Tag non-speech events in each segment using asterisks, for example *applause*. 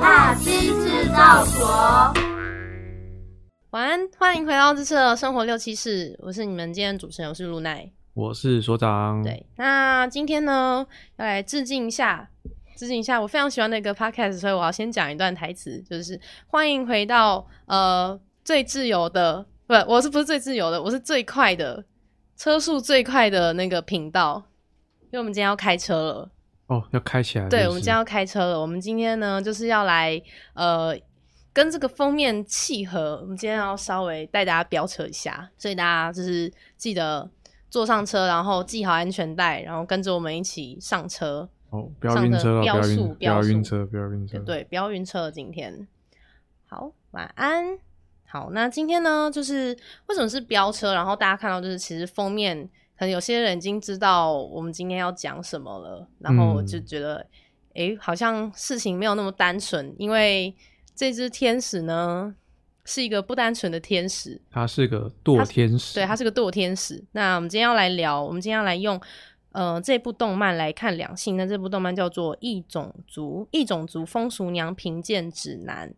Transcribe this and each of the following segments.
大溪制造所。晚安，欢迎回到这次的生活六七四，我是你们今天主持人，我是露奈，我是所长。对，那今天呢，要来致敬一下，致敬一下我非常喜欢的一个 podcast，所以我要先讲一段台词，就是欢迎回到呃最自由的，不，我是不是最自由的，我是最快的，车速最快的那个频道，因为我们今天要开车了。哦，要开起来。对，我们今天要开车了。我们今天呢，就是要来呃，跟这个封面契合。我们今天要稍微带大家飙车一下，所以大家就是记得坐上车，然后系好安全带，然后跟着我们一起上车。哦，不要晕车，飙速，不要晕车，不要晕车。对，不要晕车。今天好，晚安。好，那今天呢，就是为什么是飙车？然后大家看到就是其实封面。可能有些人已经知道我们今天要讲什么了，然后我就觉得，哎、嗯欸，好像事情没有那么单纯，因为这只天使呢是一个不单纯的天使，它是个堕天使，对，它是个堕天使。那我们今天要来聊，我们今天要来用呃这部动漫来看两性，那这部动漫叫做《异种族异种族风俗娘评鉴指南》，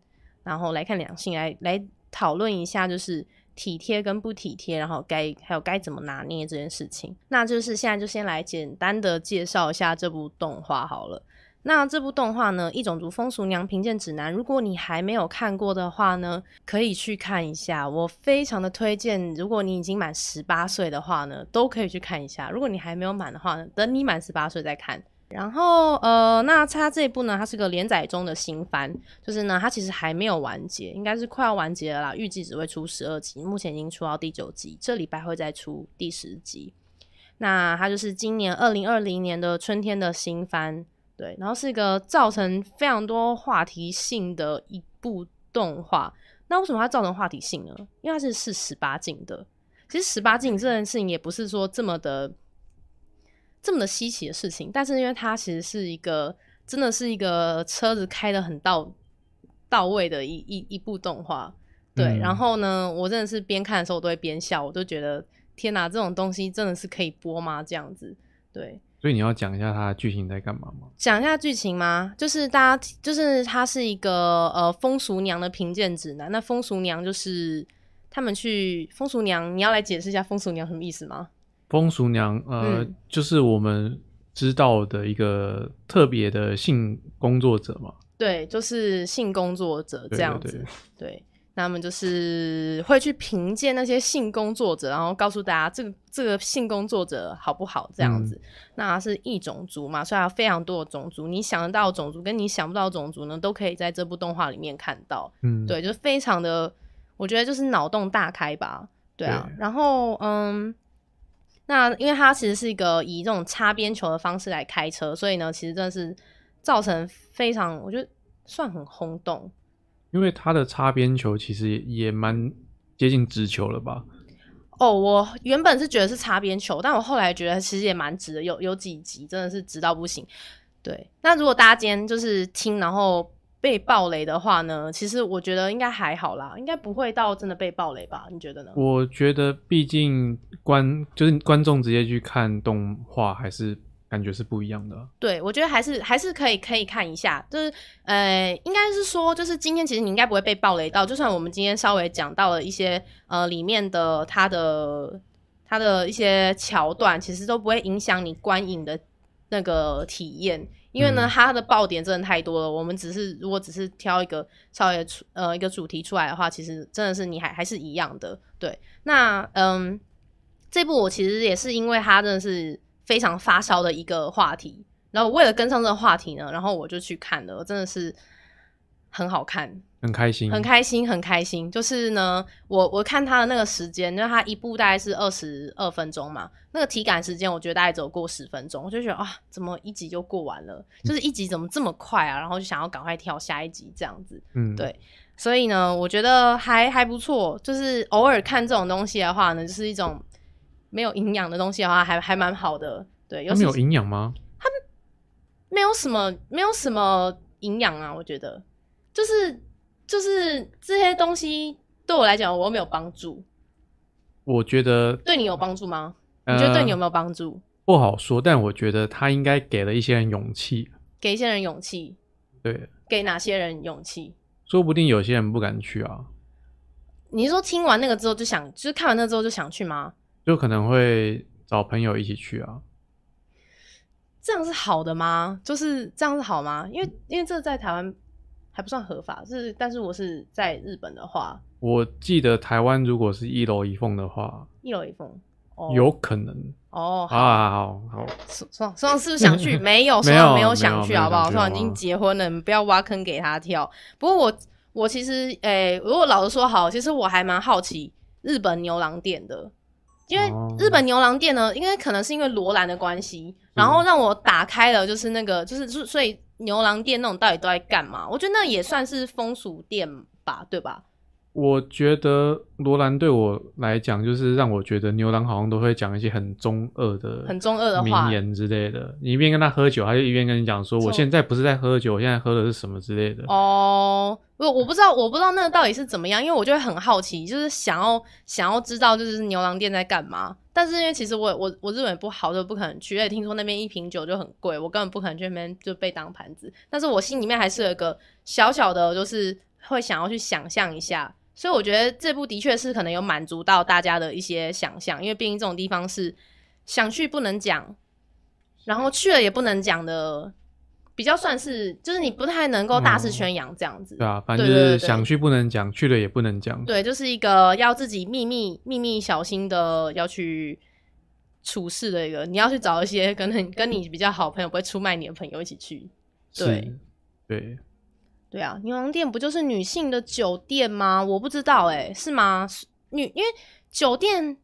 然后来看两性，来来讨论一下，就是。体贴跟不体贴，然后该还有该怎么拿捏这件事情，那就是现在就先来简单的介绍一下这部动画好了。那这部动画呢，《异种族风俗娘评鉴指南》，如果你还没有看过的话呢，可以去看一下。我非常的推荐，如果你已经满十八岁的话呢，都可以去看一下。如果你还没有满的话呢，等你满十八岁再看。然后，呃，那它这一部呢，它是个连载中的新番，就是呢，它其实还没有完结，应该是快要完结了啦。预计只会出十二集，目前已经出到第九集，这礼拜会再出第十集。那它就是今年二零二零年的春天的新番，对，然后是一个造成非常多话题性的一部动画。那为什么它造成话题性呢？因为它是是十八禁的。其实十八禁这件事情也不是说这么的。这么的稀奇的事情，但是因为它其实是一个，真的是一个车子开的很到到位的一一一部动画，对。嗯、然后呢，我真的是边看的时候我都会边笑，我都觉得天哪，这种东西真的是可以播吗？这样子，对。所以你要讲一下它的剧情在干嘛吗？讲一下剧情吗？就是大家，就是它是一个呃风俗娘的评鉴指南。那风俗娘就是他们去风俗娘，你要来解释一下风俗娘什么意思吗？风俗娘，呃，嗯、就是我们知道的一个特别的性工作者嘛。对，就是性工作者这样子。对，对，对，对，那么就是会去评鉴那些性工作者，然后告诉大家这个这个性工作者好不好这样子。嗯、那是异种族嘛，所以有非常多的种族，你想得到的种族跟你想不到的种族呢，都可以在这部动画里面看到。嗯，对，就是非常的，我觉得就是脑洞大开吧。对啊，对，然后嗯。那因为它其实是一个以这种擦边球的方式来开车，所以呢，其实真的是造成非常，我觉得算很轰动。因为它的擦边球其实也蛮接近直球了吧？哦，我原本是觉得是擦边球，但我后来觉得其实也蛮直的，有有几集真的是直到不行。对，那如果大家今天就是听，然后。被暴雷的话呢，其实我觉得应该还好啦，应该不会到真的被暴雷吧？你觉得呢？我觉得毕竟观就是观众直接去看动画，还是感觉是不一样的。对，我觉得还是还是可以可以看一下，就是呃，应该是说，就是今天其实你应该不会被暴雷到，就算我们今天稍微讲到了一些呃里面的它的它的一些桥段，其实都不会影响你观影的那个体验。因为呢，它的爆点真的太多了。嗯、我们只是如果只是挑一个稍微出呃一个主题出来的话，其实真的是你还还是一样的。对，那嗯，这部我其实也是因为它真的是非常发烧的一个话题，然后为了跟上这个话题呢，然后我就去看了，真的是很好看。很开心，很开心，很开心。就是呢，我我看他的那个时间，就他一部大概是二十二分钟嘛，那个体感时间我觉得大概只有过十分钟，我就觉得啊，怎么一集就过完了？就是一集怎么这么快啊？然后就想要赶快跳下一集这样子。嗯，对。所以呢，我觉得还还不错。就是偶尔看这种东西的话呢，就是一种没有营养的东西的话，还还蛮好的。对，有没有营养吗？它没有什么，没有什么营养啊。我觉得就是。就是这些东西对我来讲，我没有帮助。我觉得对你有帮助吗？呃、你觉得对你有没有帮助？不好说，但我觉得他应该给了一些人勇气，给一些人勇气。对，给哪些人勇气？说不定有些人不敢去啊。你是说听完那个之后就想，就是看完那之后就想去吗？就可能会找朋友一起去啊。这样是好的吗？就是这样是好吗？因为因为这在台湾还不算合法，是但是我是在日本的话，我记得台湾如果是一楼一凤的话，一楼一凤。Oh. 有可能哦，好好好好，双双双是不是想去？*laughs* 没有，双没，没有想去，好不好？双已经结婚了，你不要挖坑给他跳。不过我我其实，诶、欸，如果老实说好，其实我还蛮好奇日本牛郎店的，因为日本牛郎店呢，因为可能是因为罗兰的关系，然后让我打开了，就是那个，就是所以牛郎店那种到底都在干嘛？我觉得那也算是风俗店吧，对吧？我觉得罗兰对我来讲，就是让我觉得牛郎好像都会讲一些很中二的、很中二的名言之类的。你一边跟他喝酒，他就一边跟你讲说：“我现在不是在喝酒，我现在喝的是什么之类的。”哦，我我不知道，我不知道那个到底是怎么样，因为我就会很好奇，就是想要想要知道，就是牛郎店在干嘛。但是因为其实我我我日本也不好，就不可能去。而且听说那边一瓶酒就很贵，我根本不可能去那边就被当盘子。但是我心里面还是有一个小小的，就是会想要去想象一下。所以我觉得这部的确是可能有满足到大家的一些想象，因为毕竟这种地方是想去不能讲，然后去了也不能讲的，比较算是就是你不太能够大肆宣扬这样子。嗯。对啊，反正就是想去不能讲，去了也不能讲。对，就是一个要自己秘密、秘密小心的要去处事的一个，你要去找一些跟很跟你比较好朋友，不会出卖你的朋友一起去。对，对。对啊，牛郎店不就是女性的酒店吗？我不知道哎、欸，是吗？女因为酒店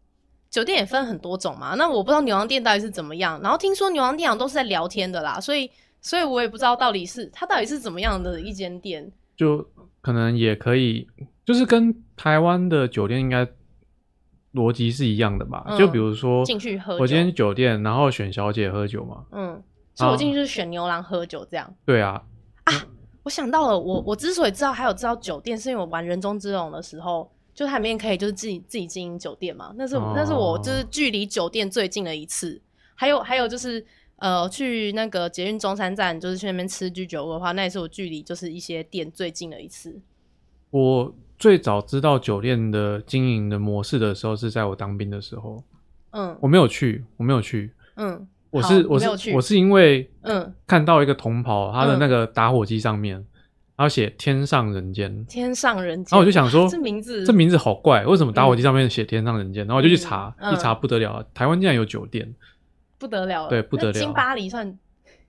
酒店也分很多种嘛，那我不知道牛郎店到底是怎么样。然后听说牛郎店好像都是在聊天的啦，所以所以我也不知道到底是它到底是怎么样的一间店。就可能也可以，就是跟台湾的酒店应该逻辑是一样的吧？嗯、就比如说进去喝酒，我今天酒店，然后选小姐喝酒嘛。嗯，所以我进去就是选牛郎喝酒这样。对啊。啊。我想到了，我我之所以知道还有知道酒店，是因为我玩人中之龙的时候，就它里面可以就是自己自己经营酒店嘛。那是、哦、那是我就是距离酒店最近的一次。还有还有就是呃，去那个捷运中山站，就是去那边吃居酒屋的话，那也是我距离就是一些店最近的一次。我最早知道酒店的经营的模式的时候，是在我当兵的时候。嗯，我没有去，我没有去。嗯。我是我是我是因为嗯。看到一个同袍，他的那个打火机上面，然后写天上人间，天上人间，然后我就想说 *laughs* 这名字这名字好怪，为什么打火机上面写天上人间？然后我就去查，一查不得了，台湾竟然有酒店，不得了，对不得了。金巴黎算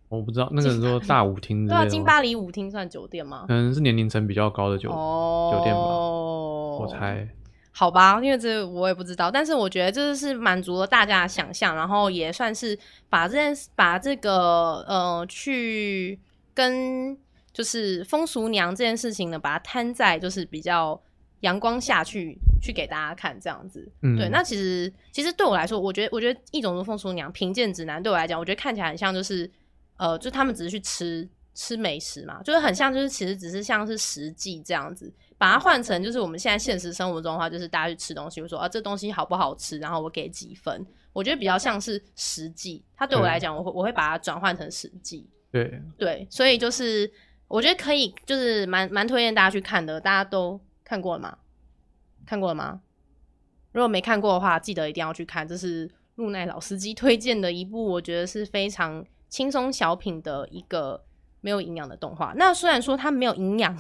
我不知道，那个人说大舞厅，对啊，金巴黎舞厅算酒店吗？可能是年龄层比较高的酒酒店吧，我猜。好吧，因为这我也不知道，但是我觉得这是满足了大家的想象，然后也算是把这件把这个呃去跟就是风俗娘这件事情呢，把它摊在就是比较阳光下去去给大家看这样子。嗯，对。那其实其实对我来说，我觉得我觉得一种族风俗娘贫贱指南对我来讲，我觉得看起来很像就是呃，就他们只是去吃吃美食嘛，就是很像就是其实只是像是食记这样子。把它换成就是我们现在现实生活中的话，就是大家去吃东西，我说啊，这东西好不好吃，然后我给几分。我觉得比较像是实际，它对我来讲，我会我会把它转换成实际。对对，所以就是我觉得可以，就是蛮蛮推荐大家去看的。大家都看过了吗？看过了吗？如果没看过的话，记得一定要去看。这是路奈老司机推荐的一部，我觉得是非常轻松小品的一个没有营养的动画。那虽然说它没有营养。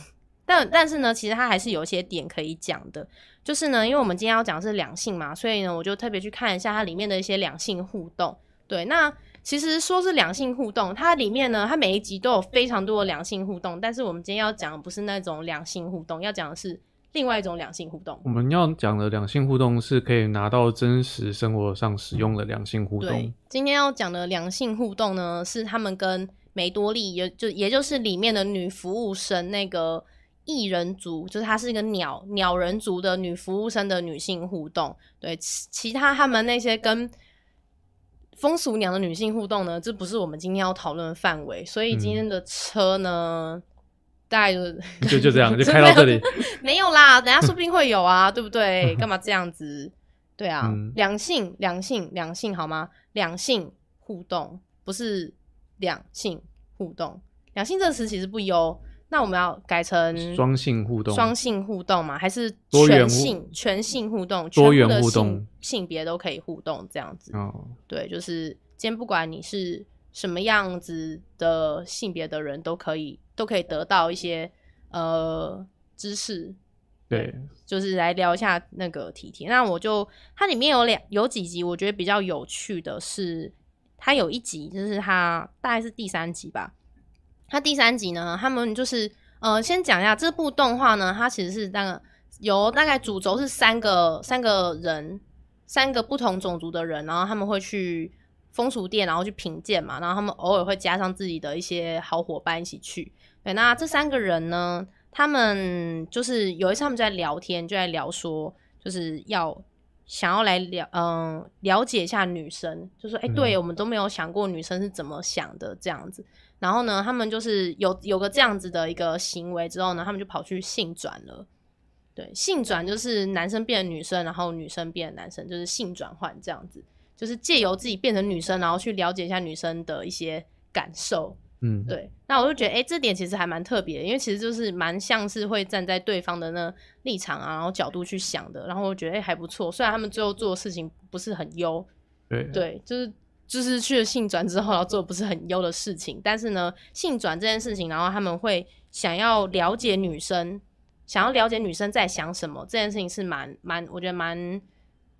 但但是呢，其实它还是有一些点可以讲的，就是呢，因为我们今天要讲的是两性嘛，所以呢，我就特别去看一下它里面的一些两性互动。对，那其实说是两性互动，它里面呢，它每一集都有非常多的两性互动，但是我们今天要讲的不是那种两性互动，要讲的是另外一种两性互动。我们要讲的两性互动是可以拿到真实生活上使用的两性互动。对，今天要讲的两性互动呢，是他们跟梅多利，也就也就是里面的女服务生那个。异人族就是她是一个鸟鸟人族的女服务生的女性互动，对其其他他们那些跟风俗娘的女性互动呢，这不是我们今天要讨论的范围。所以今天的车呢，嗯、大概就就就这样 *laughs* 就开到这里，*laughs* 没有啦，等下说不定会有啊，对不对？干嘛这样子？对啊，两、嗯、性两性两性好吗？两性互动不是两性互动。两性这个词其实不优，那我们要改成双性互动，双性互动嘛，还是全性全性互动，多元互动，性别都可以互动这样子。哦，对，就是今天不管你是什么样子的性别的人，都可以都可以得到一些呃知识。对，就是来聊一下那个题题。那我就它里面有两有几集，我觉得比较有趣的是，它有一集就是它大概是第三集吧。它第三集呢，他们就是呃，先讲一下这部动画呢，它其实是那个由大概主轴是三个三个人，三个不同种族的人，然后他们会去风俗店，然后去品鉴嘛，然后他们偶尔会加上自己的一些好伙伴一起去。对，那这三个人呢？他们就是有一次他们就在聊天，就在聊说，就是要想要来了，嗯，了解一下女生，就说，哎、欸，对、嗯、我们都没有想过女生是怎么想的这样子。然后呢，他们就是有有个这样子的一个行为之后呢，他们就跑去性转了。对，性转就是男生变女生，然后女生变男生，就是性转换这样子，就是借由自己变成女生，然后去了解一下女生的一些感受。嗯，对，那我就觉得，哎、欸，这点其实还蛮特别的，因为其实就是蛮像是会站在对方的那立场啊，然后角度去想的，然后我觉得，哎、欸，还不错。虽然他们最后做的事情不是很优，对，对，就是就是去了性转之后，然后做的不是很优的事情，但是呢，性转这件事情，然后他们会想要了解女生，想要了解女生在想什么，这件事情是蛮蛮，我觉得蛮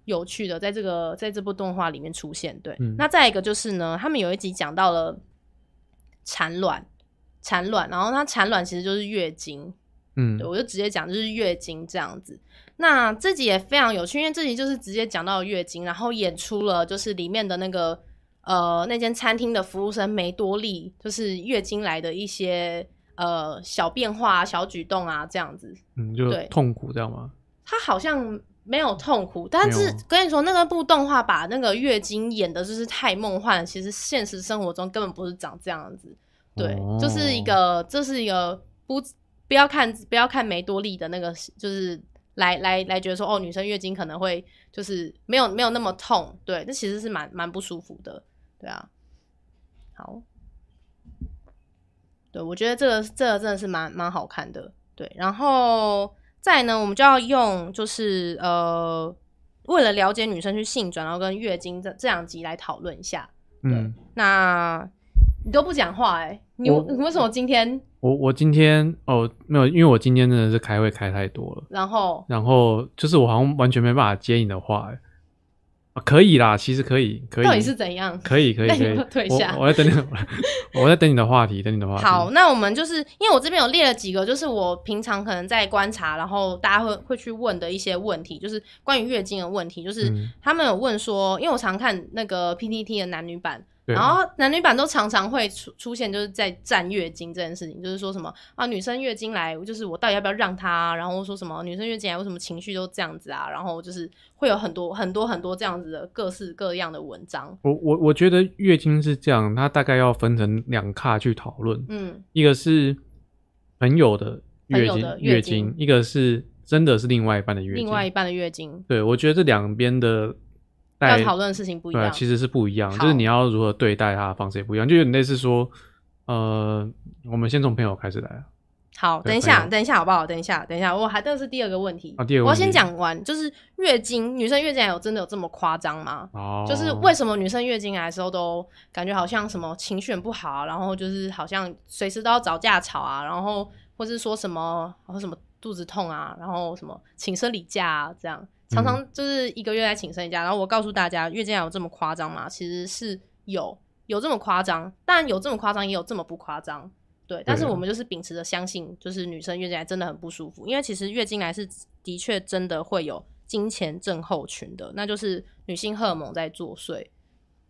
有趣的，在这个在这部动画里面出现。对，嗯、那再一个就是呢，他们有一集讲到了。产卵，产卵，然后它产卵其实就是月经，嗯，对，我就直接讲就是月经这样子。那这集也非常有趣，因为这集就是直接讲到月经，然后演出了就是里面的那个呃那间餐厅的服务生梅多利，就是月经来的一些呃小变化、小举动啊这样子，嗯，就痛苦这样吗？他好像没有痛苦，但是跟你说那个部动画把那个月经演的就是太梦幻了，其实现实生活中根本不是长这样子。对，哦、就是一个，这是一个不不要看不要看梅多利的那个，就是来来来觉得说哦，女生月经可能会就是没有没有那么痛，对，这其实是蛮蛮不舒服的，对啊。好，对，我觉得这个这个真的是蛮蛮好看的，对。然后再呢，我们就要用就是呃，为了了解女生去性转，然后跟月经这这两集来讨论一下，对，嗯、那。你都不讲话哎、欸，你我你为什么今天？我我今天哦没有，因为我今天真的是开会开太多了。然后然后就是我好像完全没办法接你的话哎、欸。啊，可以啦，其实可以可以。到底是怎样？可以可以可以。退下。我，我在等你，*laughs* 我在等你的话题，等你的话题。好，那我们就是因为我这边有列了几个，就是我平常可能在观察，然后大家会会去问的一些问题，就是关于月经的问题，就是他们有问说，因为我常看那个 PTT 的男女版。然后男女版都常常会出出现，就是在战月经这件事情，就是说什么啊，女生月经来，就是我到底要不要让她？然后说什么女生月经来为什么情绪都这样子啊？然后就是会有很多 *laughs* 很多很多这样子的各式各样的文章。我我我觉得月经是这样，它大概要分成两卡去讨论。嗯，一个是朋友的月经，月经，月经，一个是真的是另外一半的月经，另外一半的月经。对，我觉得这两边的。要讨论的事情不一样，对，其实是不一样，就是你要如何对待他的方式也不一样，就有点类似说，呃，我们先从朋友开始来啊。好，等一下，等一下，好不好？等一下，等一下，我还这是第二个问题。我要先讲完，就是月经，女生月经来有真的有这么夸张吗？哦。就是为什么女生月经来的时候都感觉好像什么情绪不好啊，然后就是好像随时都要找架吵啊，然后或是说什么，或什么肚子痛啊，然后什么请生理假啊，这样。常常就是一个月来请生一假，然后我告诉大家，月经来有这么夸张吗？其实是有，有这么夸张，但有这么夸张，也有这么不夸张，对。但是我们就是秉持着相信，就是女生月经来真的很不舒服，因为其实月经来是的确真的会有经前症候群的，那就是女性荷尔蒙在作祟，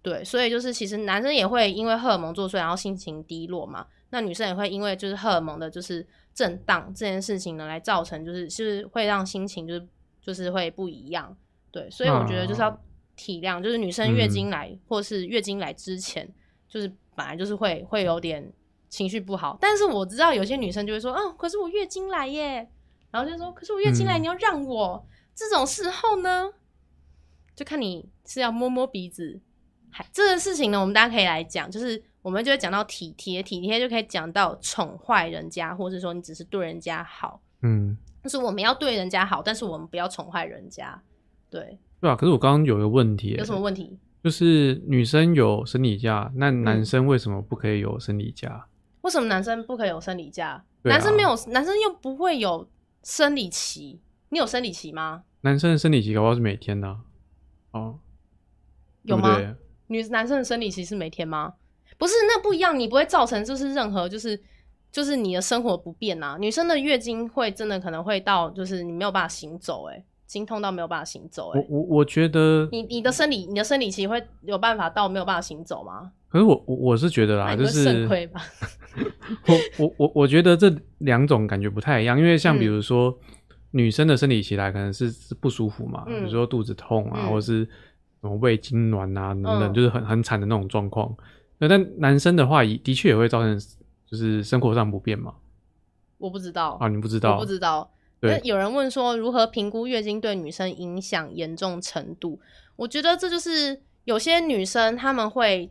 对。所以就是其实男生也会因为荷尔蒙作祟，然后心情低落嘛，那女生也会因为就是荷尔蒙的就是震荡这件事情呢，来造成就是就是会让心情就是。就是会不一样，对，所以我觉得就是要体谅，就是女生月经来、嗯、或是月经来之前，就是本来就是会会有点情绪不好，但是我知道有些女生就会说，哦，可是我月经来耶，然后就说，可是我月经来，你要让我、嗯、这种时候呢，就看你是要摸摸鼻子，还这个事情呢，我们大家可以来讲，就是我们就会讲到体贴，体贴就可以讲到宠坏人家，或者说你只是对人家好，嗯，就是我们要对人家好，但是我们不要宠坏人家，对，对啊。可是我刚刚有一个问题，有什么问题？就是女生有生理假，那男生为什么不可以有生理假？嗯、为什么男生不可以有生理假？啊、男生没有，男生又不会有生理期，你有生理期吗？男生的生理期搞不好是每天的，哦，有吗？对对女男生的生理期是每天吗？不是，那不一样，你不会造成就是任何就是就是你的生活不便呐、啊。女生的月经会真的可能会到就是你没有办法行走、欸，诶，经痛到没有办法行走、欸，诶。我我我觉得你你的生理你的生理期会有办法到没有办法行走吗？可是我我我是觉得啦，就是肾亏吧。*laughs* 我我我我觉得这两种感觉不太一样，因为像比如说、嗯、女生的生理期来可能是是不舒服嘛，嗯、比如说肚子痛啊，嗯、或者是什么胃痉挛啊等等，嗯、就是很很惨的那种状况。那但男生的话，也的确也会造成就是生活上不便嘛。我不知道啊，你不知道？我不知道。对，有人问说如何评估月经对女生影响严重程度？我觉得这就是有些女生她们会，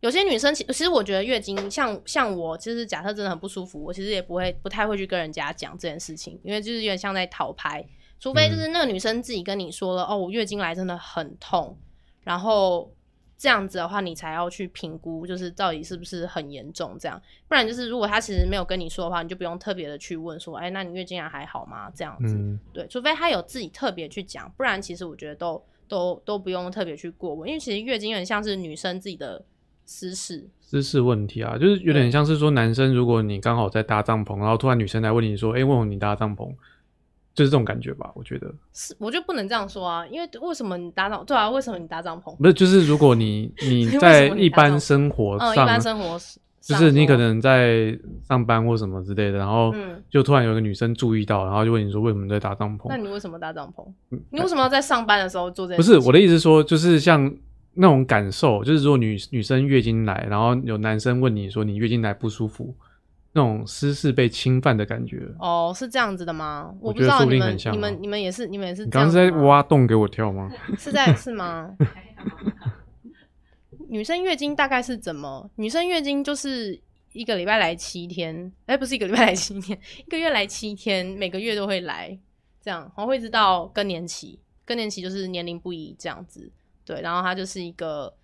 有些女生其其实我觉得月经像像我，其实假设真的很不舒服，我其实也不会不太会去跟人家讲这件事情，因为就是有点像在讨拍，除非就是那个女生自己跟你说了，嗯、哦，我月经来真的很痛，然后。这样子的话，你才要去评估，就是到底是不是很严重这样。不然就是，如果他其实没有跟你说的话，你就不用特别的去问说，哎，那你月经来还好吗？这样子，嗯、对，除非他有自己特别去讲，不然其实我觉得都都都不用特别去过问，因为其实月经很像是女生自己的私事，私事问题啊，就是有点像是说男生，如果你刚好在搭帐篷，然后突然女生来问你说，哎，问我你搭帐篷。就是这种感觉吧，我觉得是，我就不能这样说啊，因为为什么你搭帐？对啊，为什么你搭帐篷？不是，就是如果你 *laughs* 你在一般生活上，嗯，一般生活就是你可能在上班或什么之类的，然后就突然有一个女生注意到，然后就问你说为什么在搭帐篷？那你为什么搭帐篷？你为什么要在上班的时候做这？不是我的意思，说就是像那种感受，就是如果女女生月经来，然后有男生问你说你月经来不舒服。那种私事被侵犯的感觉哦，是这样子的吗？我不知道你们、你们、你们也是、你们也是。你刚刚是在挖洞给我跳吗？*laughs* 是在是吗？*laughs* 女生月经大概是怎么？女生月经就是一个礼拜来七天，哎、欸，不是一个礼拜来七天，一个月来七天，每个月都会来，这样，然后会直到更年期，更年期就是年龄不一这样子，对，然后它就是一个，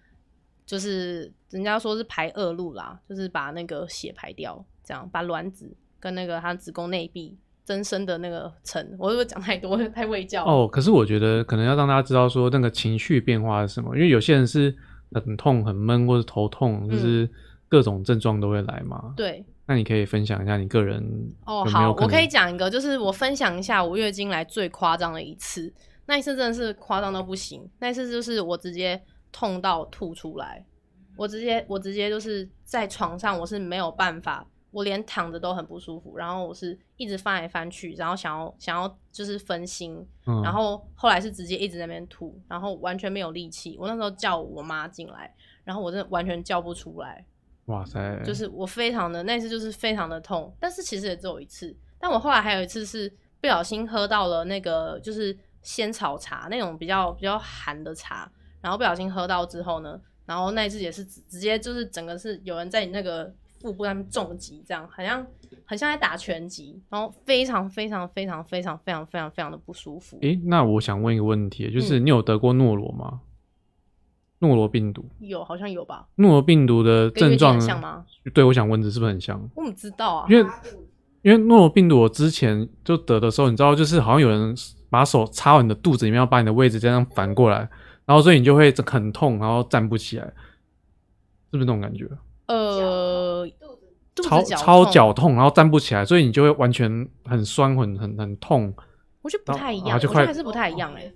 就是人家说是排恶露啦，就是把那个血排掉。这样把卵子跟那个他子宫内壁增生的那个层，我是不是讲太多 *laughs* 太卫教哦？可是我觉得可能要让大家知道说那个情绪变化是什么，因为有些人是很痛、很闷，或者头痛，就是各种症状都会来嘛。嗯、对，那你可以分享一下你个人哦。好，我可以讲一个，就是我分享一下我月经来最夸张的一次，那一次真的是夸张到不行，那一次就是我直接痛到吐出来，我直接我直接就是在床上我是没有办法。我连躺着都很不舒服，然后我是一直翻来翻去，然后想要想要就是分心，嗯、然后后来是直接一直在那边吐，然后完全没有力气。我那时候叫我妈进来，然后我真的完全叫不出来。哇塞！就是我非常的那次就是非常的痛，但是其实也只有一次。但我后来还有一次是不小心喝到了那个就是仙草茶那种比较比较寒的茶，然后不小心喝到之后呢，然后那一次也是直接就是整个是有人在你那个。腹部上面重击，这样好像很像在打拳击，然后非常非常非常非常非常非常非常的不舒服。诶，那我想问一个问题，就是你有得过诺罗吗？诺罗病毒有，好像有吧？诺罗病毒的症状像吗？对，我想问这是不是很像？我怎么知道啊？因为因为诺罗病毒我之前就得的时候，你知道，就是好像有人把手插到你的肚子里面，要把你的位置这样反过来，然后所以你就会很痛，然后站不起来，是不是那种感觉？呃，超超脚痛，然后站不起来，所以你就会完全很酸，很很很痛。我觉得不太一样，我觉得还是不太一样哎。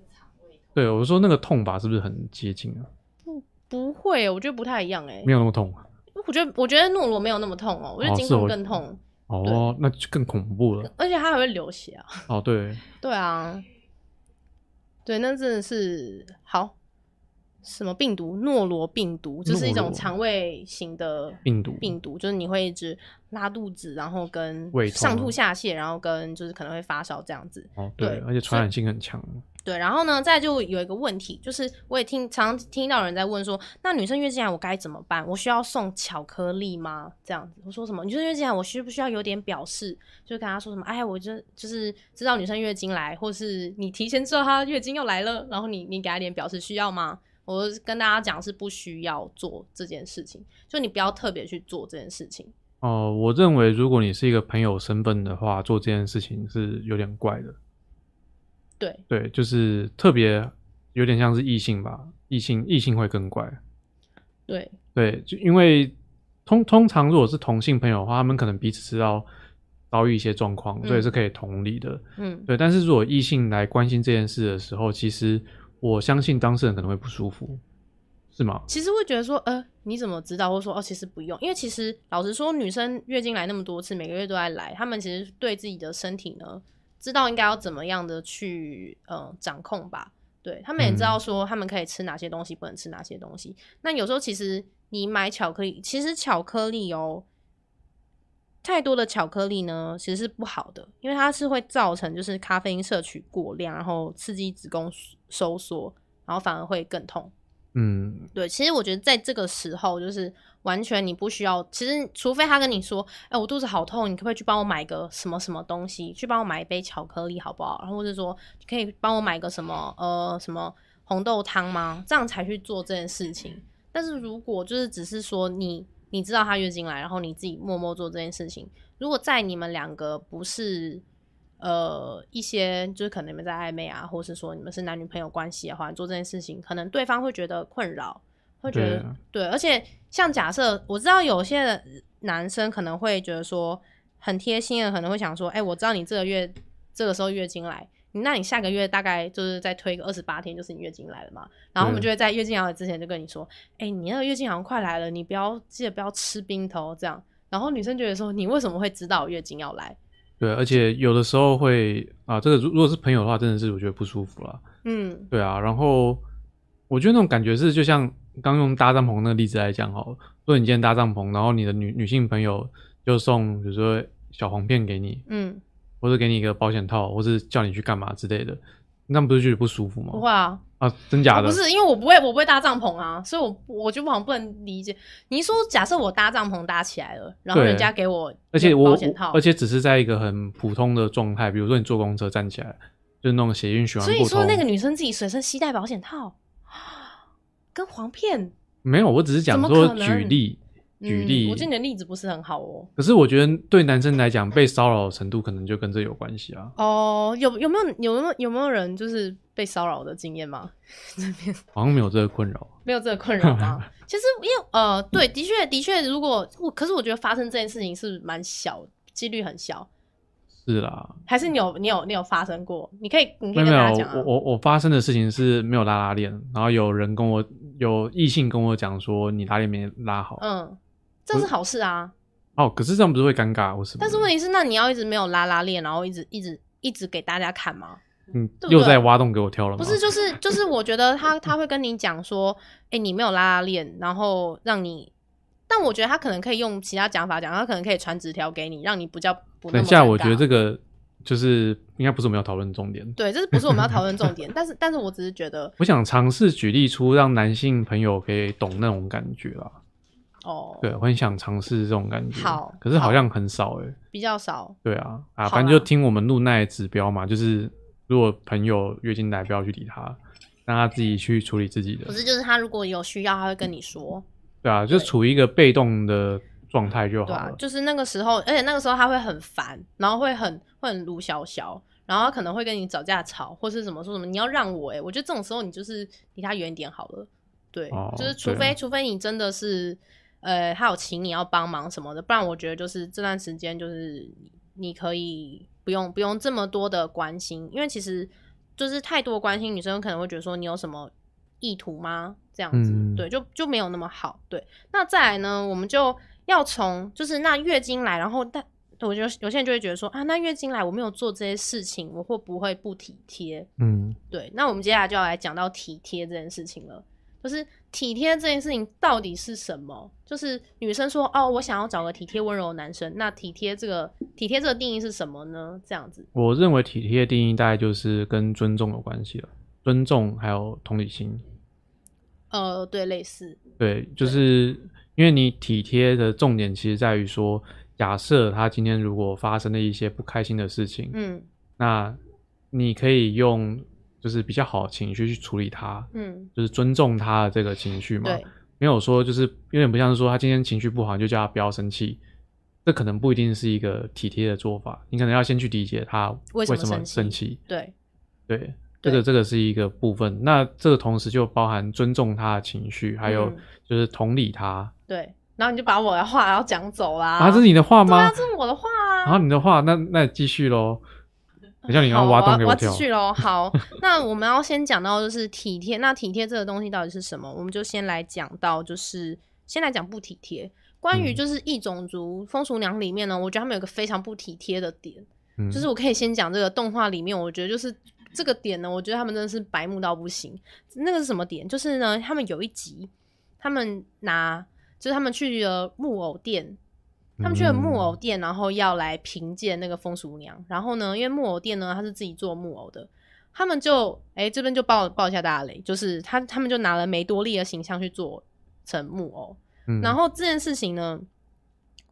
对，我说那个痛法是不是很接近啊？不，不会，我觉得不太一样哎。没有那么痛。我觉得，我觉得诺罗没有那么痛哦，我觉得经痛更痛。哦，那就更恐怖了。而且它还会流血啊。哦，对。对啊。对，那真的是好。什么病毒？诺罗病毒，就是一种肠胃型的病毒。病毒就是你会一直拉肚子，然后跟上吐下泻，然后跟就是可能会发烧这样子。哦，对，对而且传染性很强。对，然后呢，再就有一个问题，就是我也听常常听到有人在问说，那女生月经来我该怎么办？我需要送巧克力吗？这样子，我说什么？女生月经来我需不需要有点表示？就跟她说什么？哎，我就就是知道女生月经来，或是你提前知道她月经要来了，然后你你给她点表示需要吗？我跟大家讲是不需要做这件事情，就你不要特别去做这件事情。哦、呃，我认为如果你是一个朋友身份的话，做这件事情是有点怪的。对对，就是特别有点像是异性吧，异性异性会更怪。对对，就因为通通常如果是同性朋友的话，他们可能彼此知道遭遇一些状况，所以是可以同理的。嗯，对。但是如果异性来关心这件事的时候，其实。我相信当事人可能会不舒服，是吗？其实会觉得说，呃，你怎么知道？或者说，哦，其实不用，因为其实老实说，女生月经来那么多次，每个月都在来，她们其实对自己的身体呢，知道应该要怎么样的去呃掌控吧。对，他们也知道说，他们可以吃哪些东西，不能吃哪些东西。嗯。那有时候其实你买巧克力，其实巧克力哦。太多的巧克力呢，其实是不好的，因为它是会造成就是咖啡因摄取过量，然后刺激子宫收缩，然后反而会更痛。嗯，对，其实我觉得在这个时候，就是完全你不需要，其实除非他跟你说，哎、欸，我肚子好痛，你可不可以去帮我买个什么什么东西，去帮我买一杯巧克力好不好？然后或者说可以帮我买个什么呃什么红豆汤吗？这样才去做这件事情。但是如果就是只是说你。你知道他月经来，然后你自己默默做这件事情。如果在你们两个不是呃一些，就是可能你们在暧昧啊，或是说你们是男女朋友关系的话，你做这件事情，可能对方会觉得困扰，会觉得对，对。而且像假设我知道有些男生可能会觉得说很贴心的，可能会想说，哎、欸，我知道你这个月这个时候月经来。那你下个月大概就是再推个二十八天，就是你月经来了嘛？然后我们就会在月经来之前就跟你说，哎、欸，你那个月经好像快来了，你不要记得不要吃冰头这样。然后女生觉得说，你为什么会知道月经要来？对，而且有的时候会啊，这个如如果是朋友的话，真的是我觉得不舒服了。嗯，对啊。然后我觉得那种感觉是，就像刚用搭帐篷那个例子来讲哈，如果你今天搭帐篷，然后你的女女性朋友就送比如说小黄片给你，嗯。或者给你一个保险套，或是叫你去干嘛之类的，那不是觉得不舒服吗？不会啊，啊，真假的？不是，因为我不会，我不会搭帐篷啊，所以我我就好像不能理解。你说，假设我搭帐篷搭起来了，然后人家给我保险套，而且我，而且只是在一个很普通的状态，比如说你坐公车站起来，就是那种血运循环。所以说那个女生自己随身携带保险套，跟黄片没有，我只是讲说举例。举例，嗯，我觉得你的例子不是很好哦。可是我觉得对男生来讲，被骚扰的程度可能就跟这有关系啊。哦，有有没有有没有有没有人就是被骚扰的经验吗？这 *laughs* 边好像没有这个困扰，没有这个困扰吗？*laughs* 其实因为呃，对，的确的确，如果我可是我觉得发生这件事情是蛮小，几率很小。是啦，还是你有你有你有发生过？你可以你可以跟大家讲啊。我我我发生的事情是没有拉拉链，然后有人跟我有异性跟我讲说你拉链没拉好，嗯。这是好事啊！哦，可是这样不是会尴尬？我是？但是问题是，那你要一直没有拉拉链，然后一直一直一直给大家看吗？嗯，对对又在挖洞给我跳了吗？不是，就是 *laughs* 就是，我觉得他他会跟你讲说，哎、欸，你没有拉拉链，然后让你，但我觉得他可能可以用其他讲法讲，他可能可以传纸条给你，让你不叫不。等一下，我觉得这个就是应该不是我们要讨论重点。对，这是不是我们要讨论重点？*laughs* 但是但是我只是觉得，我想尝试举例出让男性朋友可以懂那种感觉啦。哦、oh，对，我很想尝试这种感觉，好，可是好像很少哎，比较少。对啊，啊，反正就听我们露奈指标嘛，就是如果朋友月经来，不要去理他，让他自己去处理自己的。不是，就是他如果有需要，他会跟你说。对啊，就处于一个被动的状态就好了。对啊，就是那个时候，而且那个时候他会很烦，然后会很会很卢小小，然后他可能会跟你吵架吵，或是什么说什么你要让我哎，我觉得这种时候你就是离他远一点好了。对，哦、就是除非、啊、除非你真的是。呃，他有请你要帮忙什么的，不然我觉得就是这段时间就是你可以不用不用这么多的关心，因为其实就是太多关心，女生可能会觉得说你有什么意图吗？这样子，嗯、对，就就没有那么好。对，那再来呢，我们就要从就是那月经来，然后但我觉得有些人就会觉得说啊，那月经来我没有做这些事情，我会不会不体贴？嗯，对，那我们接下来就要来讲到体贴这件事情了。就是体贴这件事情到底是什么？就是女生说哦，我想要找个体贴温柔的男生，那体贴这个体贴这个定义是什么呢？这样子，我认为体贴的定义大概就是跟尊重有关系了，尊重还有同理心。呃，对，类似。对，就是因为你体贴的重点其实在于说，假设他今天如果发生了一些不开心的事情，嗯，那你可以用就是比较好的情绪去处理他，嗯，就是尊重他的这个情绪嘛，对，没有说就是有点不像是说他今天情绪不好，你就叫他不要生气，这可能不一定是一个体贴的做法，你可能要先去理解他为什么生气，对，对。这个这个是一个部分，那这个同时就包含尊重他的情绪，还有就是同理他。嗯、对，然后你就把我的话要讲走啦。啊，这是你的话吗？对啊，这是我的话啊。然后你的话，那那继续喽。*laughs* 等下你要挖洞给我跳。*laughs* 好，那我们要先讲到就是体贴。那体贴这个东西到底是什么？我们就先来讲到，就是先来讲不体贴。关于就是异种族风俗娘里面呢，我觉得他们有个非常不体贴的点，嗯、就是我可以先讲这个动画里面，我觉得就是。这个点呢，我觉得他们真的是白目到不行。那个是什么点？就是呢，他们有一集，他们拿，就是他们去了木偶店，他们去了木偶店，然后要来评鉴那个风俗娘。然后呢，因为木偶店呢，他是自己做木偶的，他们就，哎，这边就爆爆一下大雷，就是他他们就拿了梅多利的形象去做成木偶，然后这件事情呢。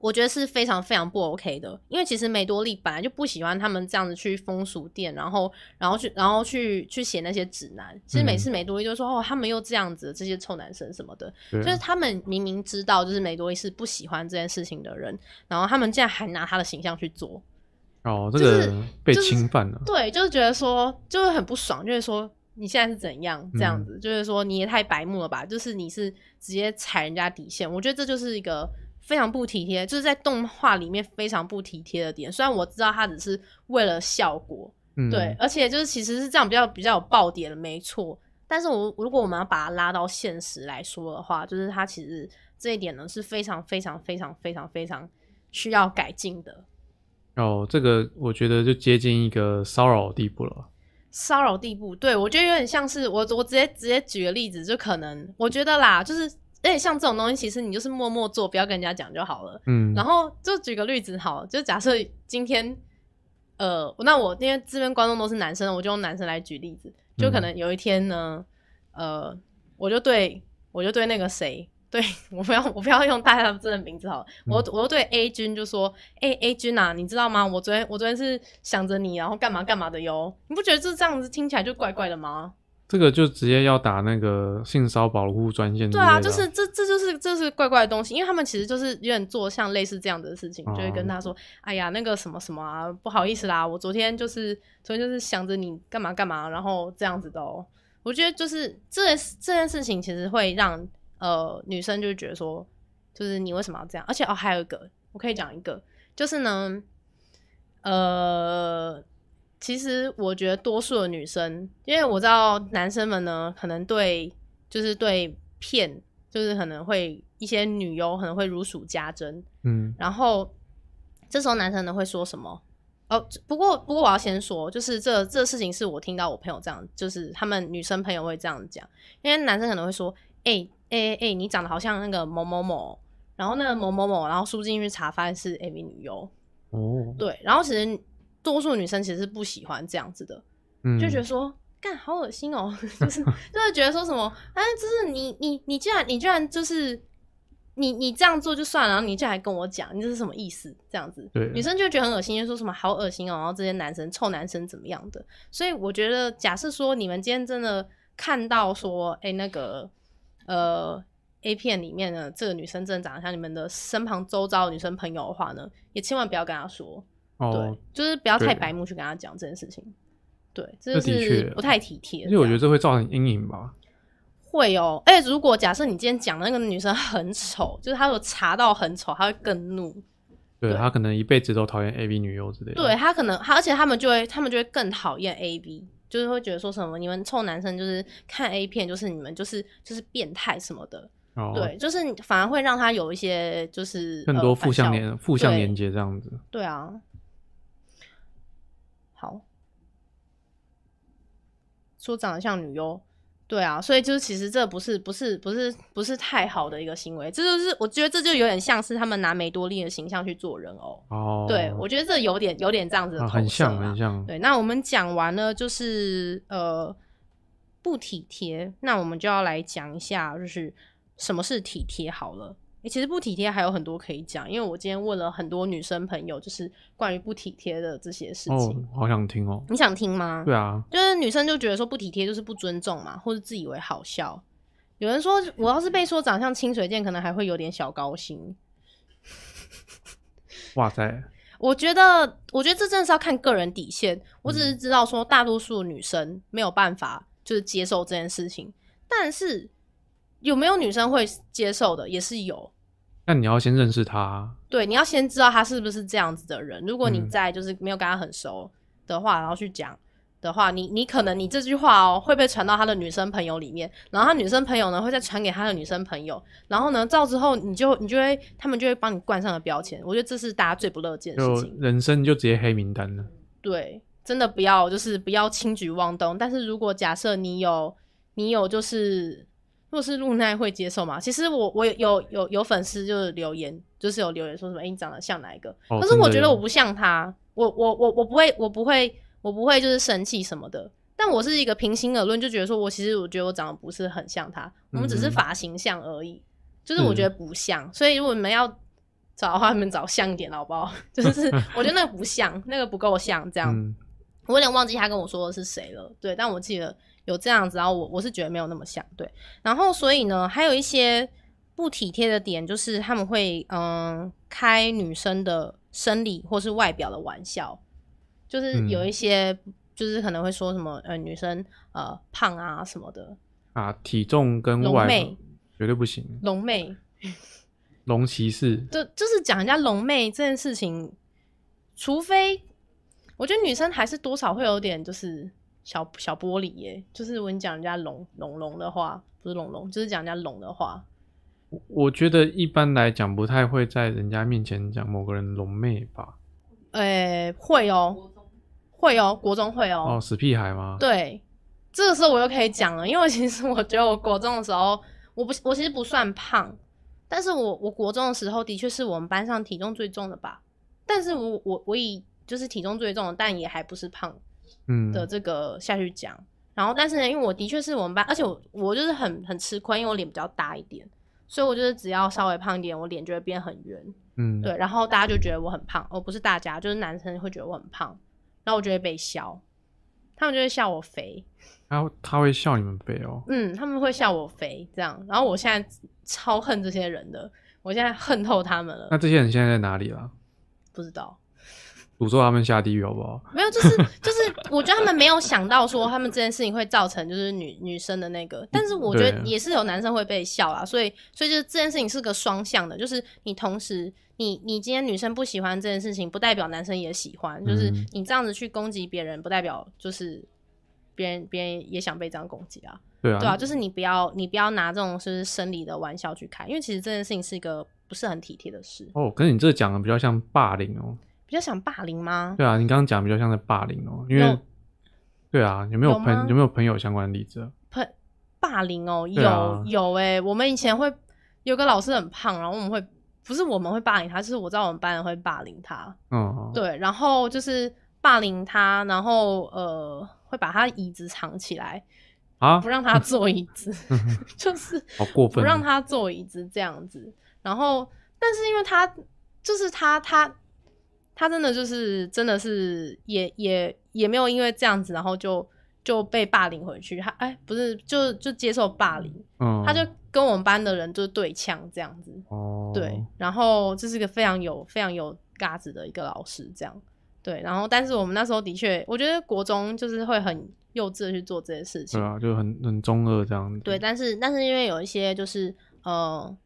我觉得是非常非常不 OK 的，因为其实美多利本来就不喜欢他们这样子去风俗店，然后然后去然后去去写那些指南。其实每次美多利就说：“哦，他们又这样子，这些臭男生什么的。”就是他们明明知道，就是美多利是不喜欢这件事情的人，然后他们竟然还拿他的形象去做。哦，这个被侵犯了。对，就是觉得说，就是很不爽，就是说你现在是怎样这样子，就是说你也太白目了吧？就是你是直接踩人家底线，我觉得这就是一个。非常不体贴，就是在动画里面非常不体贴的点。虽然我知道他只是为了效果，嗯、对，而且就是其实是这样比较比较有爆点的，没错。但是我如果我们要把它拉到现实来说的话，就是它其实这一点呢是非常非常非常非常非常需要改进的。哦，这个我觉得就接近一个骚扰地步了。骚扰地步，对，我觉得有点像是我我直接直接举个例子，就可能我觉得啦，就是。而且像这种东西，其实你就是默默做，不要跟人家讲就好了。嗯，然后就举个例子，好，就假设今天，呃，那我因为这边观众都是男生，我就用男生来举例子，就可能有一天呢，嗯、呃，我就对我就对那个谁，对我不要我不要用大家真的名字好了，嗯、我我就对 A 君就说，哎、欸、A 君啊，你知道吗？我昨天我昨天是想着你，然后干嘛干嘛的哟，你不觉得就这样子听起来就怪怪的吗？这个就直接要打那个性骚保护专线。对啊，就是这这就是这是怪怪的东西，因为他们其实就是有点做像类似这样的事情，就会跟他说：“哎呀，那个什么什么啊，不好意思啦，我昨天就是昨天就是想着你干嘛干嘛，然后这样子的哦。”我觉得就是这这件事情其实会让呃女生就觉得说，就是你为什么要这样？而且哦，还有一个我可以讲一个，就是呢，呃。其实我觉得多数的女生，因为我知道男生们呢，可能对就是对骗，就是可能会一些女优可能会如数家珍，嗯，然后这时候男生呢会说什么？哦，不过不过我要先说，就是这这事情是我听到我朋友这样，就是他们女生朋友会这样讲，因为男生可能会说，哎哎哎，你长得好像那个某某某，然后那个某某某，然后输进去查发现是 AV 女优，哦，对，然后其实。多数女生其实是不喜欢这样子的，嗯、就觉得说干好恶心哦、喔，*laughs* 就是就是觉得说什么，哎，就是你你你居然你居然就是你你这样做就算了，然后你竟然还跟我讲，你这是什么意思？这样子，对女生就觉得很恶心，就说什么好恶心哦、喔，然后这些男生臭男生怎么样的？所以我觉得，假设说你们今天真的看到说，哎、欸，那个呃 A 片里面的这个女生真的长得像你们的身旁周遭的女生朋友的话呢，也千万不要跟她说。对，就是不要太白目去跟他讲这件事情。对，这是不太体贴。因为我觉得这会造成阴影吧。会哦，而且如果假设你今天讲的那个女生很丑，就是她如果查到很丑，她会更怒。对，她可能一辈子都讨厌 AV 女优之类的。对，她可能，而且他们就会，他们就会更讨厌 AV，就是会觉得说什么你们臭男生就是看 A 片，就是你们就是就是变态什么的。哦。对，就是反而会让他有一些就是更多负向连负向连接这样子。对啊。好，说长得像女优，对啊，所以就是其实这不是不是不是不是太好的一个行为，这就是我觉得这就有点像是他们拿梅多利的形象去做人偶。哦，对，我觉得这有点有点这样子的、啊，很像很像。对，那我们讲完了就是呃不体贴，那我们就要来讲一下就是什么是体贴好了。欸、其实不体贴还有很多可以讲，因为我今天问了很多女生朋友，就是关于不体贴的这些事情。哦，好想听哦！你想听吗？对啊，就是女生就觉得说不体贴就是不尊重嘛，或者自以为好笑。有人说我要是被说长相清水健，可能还会有点小高兴。哇塞！我觉得，我觉得这真的是要看个人底线。我只是知道说，大多数女生没有办法就是接受这件事情，但是。有没有女生会接受的？也是有。那你要先认识他。对，你要先知道他是不是这样子的人。如果你在就是没有跟他很熟的话，嗯、然后去讲的话，你你可能你这句话哦会被传到他的女生朋友里面，然后他女生朋友呢会再传给他的女生朋友，然后呢，照之后你就你就会他们就会帮你冠上了标签。我觉得这是大家最不乐见的事情。人生就直接黑名单了。对，真的不要就是不要轻举妄动。但是如果假设你有你有就是。若是露奈会接受吗？其实我我有有有有粉丝就是留言，就是有留言说什么，哎、欸，你长得像哪一个？哦、可是我觉得我不像他，我我我我不会我不会我不会就是生气什么的。但我是一个平心而论，就觉得说我其实我觉得我长得不是很像他，我们只是发型像而已，嗯、就是我觉得不像。嗯、所以如果你们要找的话，你们找像一点好不好？*laughs* 就是 *laughs* 我觉得那个不像，那个不够像，这样。嗯、我有点忘记他跟我说的是谁了，对，但我记得。有这样子，然后我我是觉得没有那么像，对，然后所以呢，还有一些不体贴的点，就是他们会嗯开女生的生理或是外表的玩笑，就是有一些、嗯、就是可能会说什么呃女生呃胖啊什么的。啊，体重跟外妹绝对不行，龙妹，*laughs* 龙骑士，就就是讲人家龙妹这件事情，除非我觉得女生还是多少会有点就是。小小玻璃耶，就是我跟你讲人家龙龙龙的话，不是龙龙，就是讲人家龙的话。我觉得一般来讲不太会在人家面前讲某个人龙妹吧。诶、欸，会哦、喔，会哦、喔，国中会哦、喔。哦，死屁孩吗？对，这个时候我又可以讲了，因为其实我觉得我国中的时候，我不我其实不算胖，但是我我国中的时候的确是我们班上体重最重的吧。但是我我我以就是体重最重的，但也还不是胖。嗯的这个下去讲，嗯、然后但是呢，因为我的确是我们班，而且我我就是很很吃亏，因为我脸比较大一点，所以我就是只要稍微胖一点，我脸就会变很圆。嗯，对，然后大家就觉得我很胖，哦，不是大家，就是男生会觉得我很胖，然后我就会被笑，他们就会笑我肥。然后他会笑你们肥哦？嗯，他们会笑我肥这样，然后我现在超恨这些人的，我现在恨透他们了。那这些人现在在哪里了？不知道。诅咒他们下地狱好不好？没有，就是就是，我觉得他们没有想到说他们这件事情会造成就是女女生的那个，但是我觉得也是有男生会被笑啊，所以所以就是这件事情是个双向的，就是你同时你你今天女生不喜欢这件事情，不代表男生也喜欢，就是你这样子去攻击别人，不代表就是别人别人也想被这样攻击啊，对啊，对啊，就是你不要你不要拿这种是生理的玩笑去开，因为其实这件事情是一个不是很体贴的事哦。可是你这讲的比较像霸凌哦。比较想霸凌吗？对啊，你刚刚讲比较像在霸凌哦、喔，因为有对啊，有没有朋有，有没有朋友相关的例子？朋霸凌哦、喔，有、啊、有哎、欸，我们以前会有个老师很胖，然后我们会不是我们会霸凌他，就是我知道我们班人会霸凌他，嗯、哦，对，然后就是霸凌他，然后呃会把他椅子藏起来啊，不让他坐椅子，就是好过分，不让他坐椅子这样子，然后但是因为他就是他他。他真的就是，真的是也，也也也没有因为这样子，然后就就被霸凌回去。他哎、欸，不是，就就接受霸凌。嗯，他就跟我们班的人就对呛这样子。哦，对，然后这是一个非常有非常有嘎子的一个老师，这样。对，然后但是我们那时候的确，我觉得国中就是会很幼稚的去做这些事情。对啊，就很很中二这样子。对，但是但是因为有一些就是呃。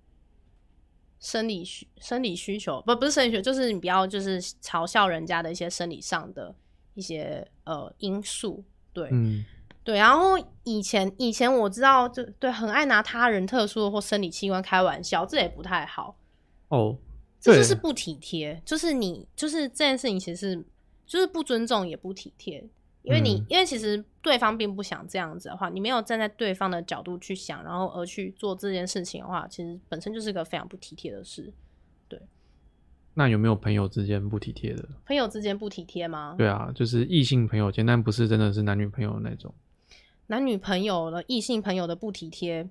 生理需生理需求不不是生理需求，就是你不要就是嘲笑人家的一些生理上的一些呃因素，对，嗯、对。然后以前以前我知道就对，很爱拿他人特殊或生理器官开玩笑，这也不太好哦，这就是不体贴，就是你就是这件事情其实是就是不尊重也不体贴，因为你、嗯、因为其实对方并不想这样子的话，你没有站在对方的角度去想，然后而去做这件事情的话，其实本身就是个非常不体贴的事。对。那有没有朋友之间不体贴的？朋友之间不体贴吗？对啊，就是异性朋友间，但不是真的是男女朋友那种。男女朋友的异性朋友的不体贴，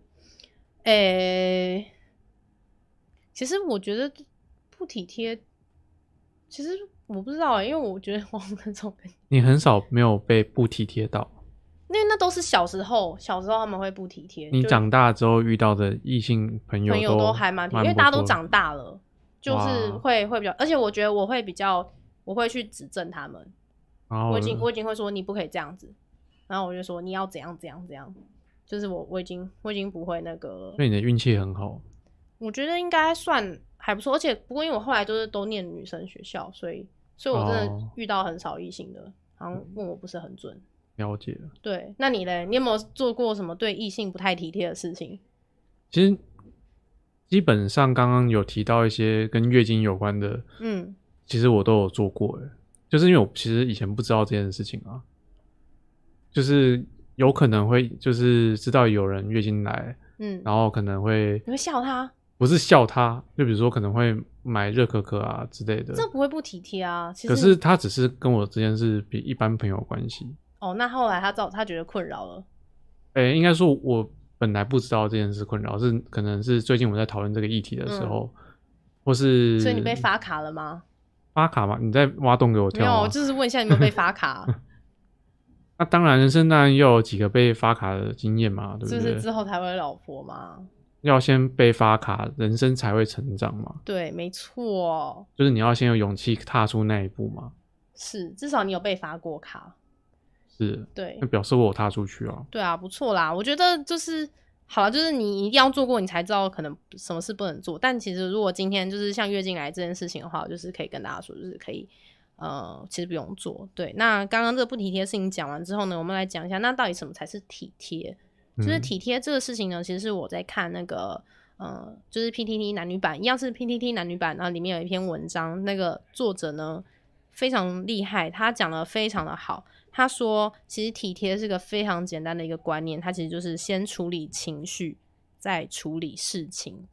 诶、欸，其实我觉得不体贴，其实我不知道、欸，因为我觉得我很少，你很少没有被不体贴到，因为那都是小时候，小时候他们会不体贴。你长大之后遇到的异性朋友，朋友都还蛮体贴，因为大家都长大了。就是会会比较，而且我觉得我会比较，我会去指正他们。我已经我已经会说你不可以这样子，然后我就说你要怎样怎样怎样。就是我我已经我已经不会那个了。所以你的运气很好。我觉得应该算还不错，而且不过因为我后来就是都念女生学校，所以所以我真的遇到很少异性的，好像问我不是很准。了解了。对，那你嘞？你有没有做过什么对异性不太体贴的事情？其实。基本上刚刚有提到一些跟月经有关的，嗯，其实我都有做过，哎，就是因为我其实以前不知道这件事情啊，就是有可能会就是知道有人月经来，嗯，然后可能会你会笑他，不是笑他，就比如说可能会买热可可啊之类的，这不会不体贴啊，其实可是他只是跟我之间是比一般朋友关系，哦，那后来他造他觉得困扰了，诶，应该说我。本来不知道这件事困扰，是可能是最近我们在讨论这个议题的时候，嗯、或是所以你被发卡了吗？发卡吗？你在挖洞给我跳？没有，就是问一下你有没有被发卡。*laughs* 那当然，人生当然要有几个被发卡的经验嘛，对不对？就是之后才会有老婆嘛。要先被发卡，人生才会成长嘛。对，没错。就是你要先有勇气踏出那一步嘛。是，至少你有被发过卡。是，对，那表示我有踏出去啊。对啊，不错啦。我觉得就是好了，就是你一定要做过，你才知道可能什么事不能做。但其实如果今天就是像月经来这件事情的话，我就是可以跟大家说，就是可以，呃，其实不用做。对，那刚刚这个不体贴的事情讲完之后呢，我们来讲一下，那到底什么才是体贴？就是体贴这个事情呢，其实是我在看那个，呃，就是 PTT 男女版，一样是 PTT 男女版，然后里面有一篇文章，那个作者呢非常厉害，他讲的非常的好。他说：“其实体贴是个非常简单的一个观念，它其实就是先处理情绪，再处理事情。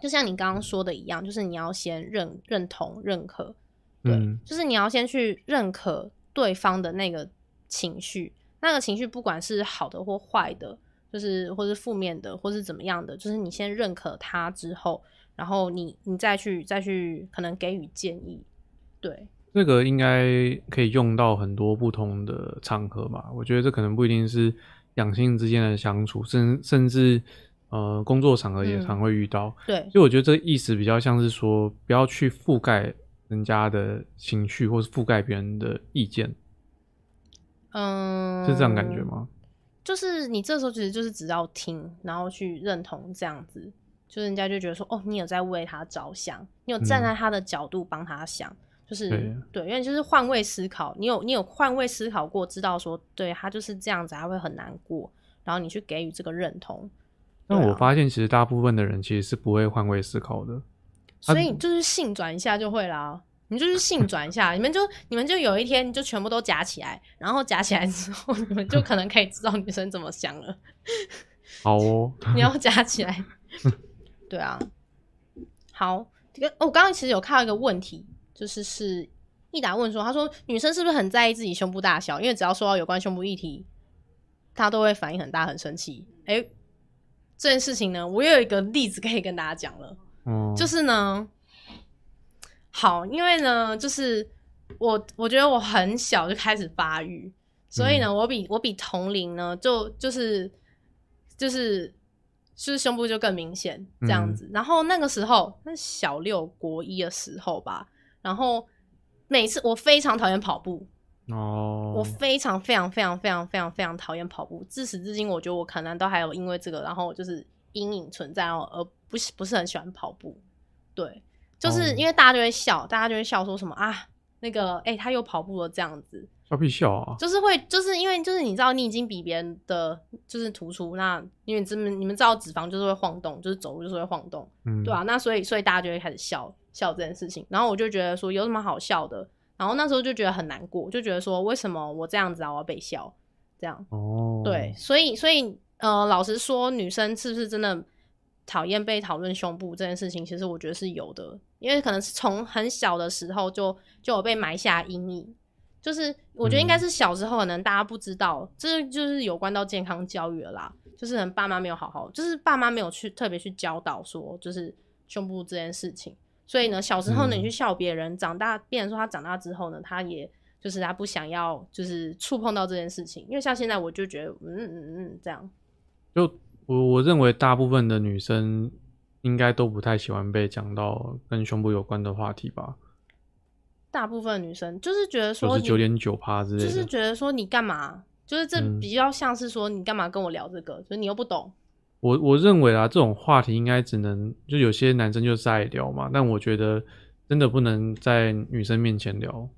就像你刚刚说的一样，就是你要先认认同、认可，对，嗯、就是你要先去认可对方的那个情绪，那个情绪不管是好的或坏的，就是或是负面的，或是怎么样的，就是你先认可他之后，然后你你再去再去可能给予建议，对。”这个应该可以用到很多不同的场合吧？我觉得这可能不一定是两性之间的相处，甚甚至呃工作场合也常会遇到。嗯、对，所以我觉得这个意思比较像是说，不要去覆盖人家的情绪，或是覆盖别人的意见。嗯，是这样感觉吗？就是你这时候其实就是只要听，然后去认同这样子，就是人家就觉得说，哦，你有在为他着想，你有站在他的角度帮他想。嗯就是对，对，因为就是换位思考，你有你有换位思考过，知道说对他就是这样子，他会很难过，然后你去给予这个认同。但我发现，其实大部分的人其实是不会换位思考的，所以就是性转一下就会啦。你就是性转一下，你们就你们就有一天就全部都夹起来，然后夹起来之后，你们就可能可以知道女生怎么想了。好哦，你要夹起来。*laughs* 对啊，好，这个我刚刚其实有看到一个问题。就是是益达问说，他说女生是不是很在意自己胸部大小？因为只要说到有关胸部议题，她都会反应很大，很生气。哎、欸，这件事情呢，我有一个例子可以跟大家讲了。嗯，就是呢，好，因为呢，就是我我觉得我很小就开始发育，所以呢，嗯、我比我比同龄呢，就就是就是就是胸部就更明显这样子。嗯、然后那个时候，那小六国一的时候吧。然后每次我非常讨厌跑步哦，我非常非常非常非常非常非常讨厌跑步。自始至今，我觉得我可能都还有因为这个，然后就是阴影存在哦，而不是不是很喜欢跑步。对，就是因为大家就会笑，大家就会笑说什么啊，那个哎，他又跑步了这样子。笑屁笑啊！就是会，就是因为就是你知道你已经比别人的就是突出，那因为你们你们知道脂肪就是会晃动，就是走路就是会晃动，嗯，对啊，那所以所以大家就会开始笑笑这件事情，然后我就觉得说有什么好笑的，然然后那时候就觉得很难过，就觉得说为什么我这样子啊，我要被笑这样。哦，对，所以所以呃，老实说，女生是不是真的讨厌被讨论胸部这件事情？其实我觉得是有的，因为可能是从很小的时候就就有被埋下阴影。就是我觉得应该是小时候可能大家不知道，这、嗯、就是有关到健康教育了啦。就是可能爸妈没有好好，就是爸妈没有去特别去教导说，就是胸部这件事情。所以呢，小时候呢你去笑别人，嗯、长大变成说他长大之后呢，他也就是他不想要就是触碰到这件事情。因为像现在我就觉得，嗯嗯嗯这样。就我我认为大部分的女生应该都不太喜欢被讲到跟胸部有关的话题吧。大部分女生就是觉得说九点九趴之类的，就是觉得说你干嘛？就是这比较像是说你干嘛跟我聊这个？嗯、就是你又不懂。我我认为啊，这种话题应该只能就有些男生就是爱聊嘛，但我觉得真的不能在女生面前聊。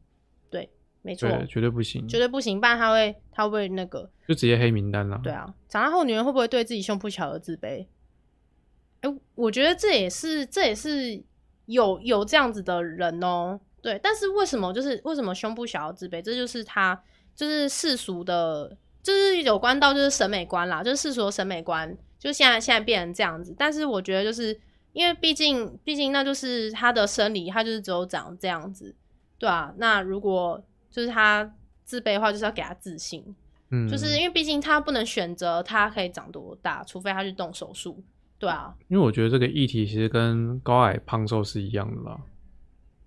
对，没错，绝对不行，绝对不行，不然他会他会那个就直接黑名单了。对啊，长大后女人会不会对自己胸部小而自卑？哎、欸，我觉得这也是这也是有有这样子的人哦、喔。对，但是为什么就是为什么胸部小要自卑？这就是他就是世俗的，就是有关到就是审美观啦，就是世俗的审美观，就现在现在变成这样子。但是我觉得就是因为毕竟毕竟那就是他的生理，他就是只有长这样子，对啊。那如果就是他自卑的话，就是要给他自信，嗯，就是因为毕竟他不能选择他可以长多大，除非他去动手术，对啊。因为我觉得这个议题其实跟高矮胖瘦是一样的啦。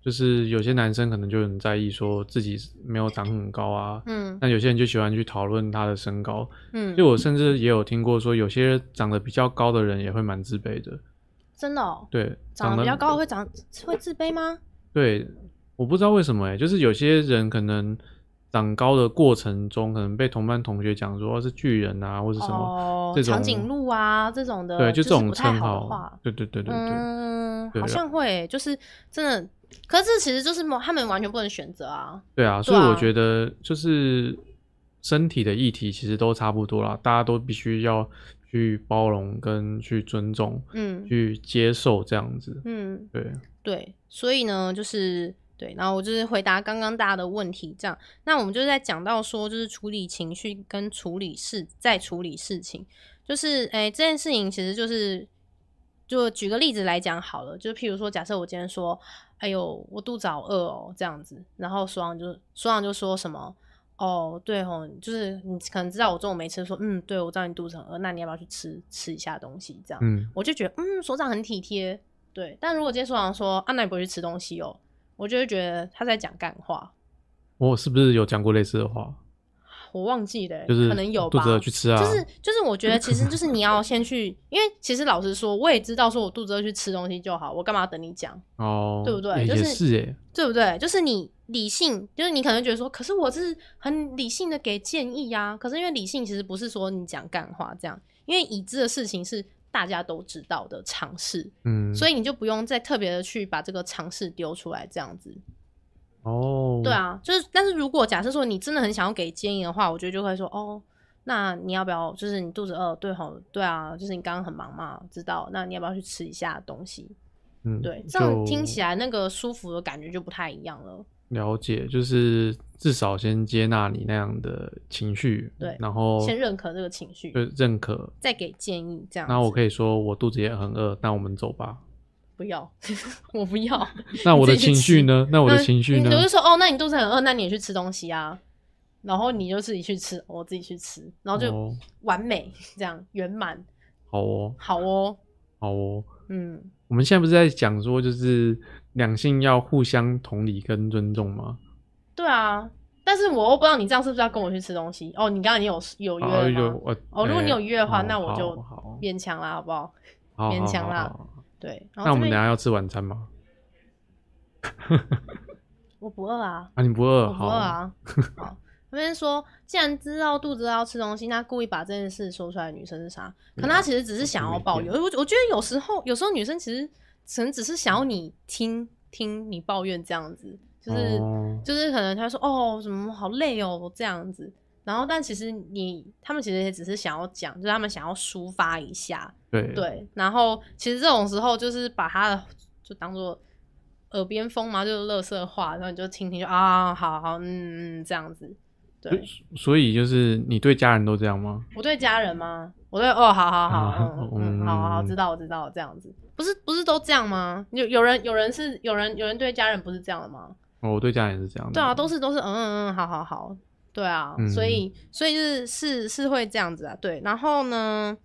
就是有些男生可能就很在意说自己没有长很高啊，嗯，那有些人就喜欢去讨论他的身高，嗯，就我甚至也有听过说，有些长得比较高的人也会蛮自卑的，真的哦？对，长得比较高会长会自卑吗？对，我不知道为什么哎、欸，就是有些人可能长高的过程中，可能被同班同学讲说是巨人啊，或者什么、哦、这种长颈鹿啊这种的，对，就这种称号，对对对对对，嗯，好像会、欸，就是真的。可是其实就是他们完全不能选择啊。对啊，所以我觉得就是身体的议题其实都差不多啦，大家都必须要去包容跟去尊重，嗯，去接受这样子，嗯，对对，所以呢，就是对，然后我就是回答刚刚大家的问题，这样，那我们就是在讲到说，就是处理情绪跟处理事，再处理事情，就是哎、欸，这件事情其实就是，就举个例子来讲好了，就譬如说，假设我今天说。哎呦，我肚子好饿哦，这样子，然后说完就说完就说什么哦，对哦，就是你可能知道我中午没吃，说嗯，对我知道你肚子很饿，那你要不要去吃吃一下东西？这样，嗯，我就觉得嗯，所长很体贴，对。但如果今天所长说啊，那你不会去吃东西哦，我就会觉得他在讲干话。我是不是有讲过类似的话？我忘记了，就是可能有吧。肚子饿去吃啊，就是就是，我觉得其实就是你要 *laughs* 先去，因为其实老实说，我也知道说我肚子饿去吃东西就好，我干嘛要等你讲哦？对不对？欸、就是是哎，对不对？就是你理性，就是你可能觉得说，可是我是很理性的给建议呀、啊。可是因为理性其实不是说你讲干话这样，因为已知的事情是大家都知道的常试，嗯，所以你就不用再特别的去把这个尝试丢出来这样子。哦，oh. 对啊，就是，但是如果假设说你真的很想要给建议的话，我觉得就会说，哦，那你要不要，就是你肚子饿，对吼，对啊，就是你刚刚很忙嘛，知道，那你要不要去吃一下东西？嗯，对，这样听起来那个舒服的感觉就不太一样了。了解，就是至少先接纳你那样的情绪，对，然后先认可这个情绪，对，认可，再给建议，这样。那我可以说我肚子也很饿，那我们走吧。不要，*laughs* 我不要。那我的情绪呢？那我的情绪呢？我就说哦，那你肚子很饿，那你也去吃东西啊。然后你就自己去吃，我自己去吃，然后就完美这样圆满。好哦，好哦，好哦。嗯，我们现在不是在讲说，就是两性要互相同理跟尊重吗？对啊，但是我又不知道你这样是不是要跟我去吃东西？哦，你刚刚已经有有约了吗？哦，如果你有约的话，那我就勉强啦，好不好？勉强啦。对，那我们等下要吃晚餐吗？*laughs* 我不饿啊！啊，你不饿？我不饿啊！好，那边说，既然知道肚子要吃东西，那故意把这件事说出来的女生是啥？可能她其实只是想要抱怨。我我觉得有时候，有时候女生其实可能只是想要你听听你抱怨这样子，就是、哦、就是可能他说哦，什么好累哦这样子。然后，但其实你他们其实也只是想要讲，就是他们想要抒发一下，对对。然后，其实这种时候就是把他的就当做耳边风嘛，就是乐色话，然后你就听听就啊，好好，嗯嗯，这样子。对，所以就是你对家人都这样吗？我对家人吗？我对哦，好好 *laughs* 好，嗯嗯，好好好，知道我知道，这样子，不是不是都这样吗？有有人有人是有人有人对家人不是这样的吗？哦，我对家人是这样的。对啊，都是都是嗯嗯嗯，好好好，对啊，嗯、所以所以就是是是会这样子啊，对，然后呢？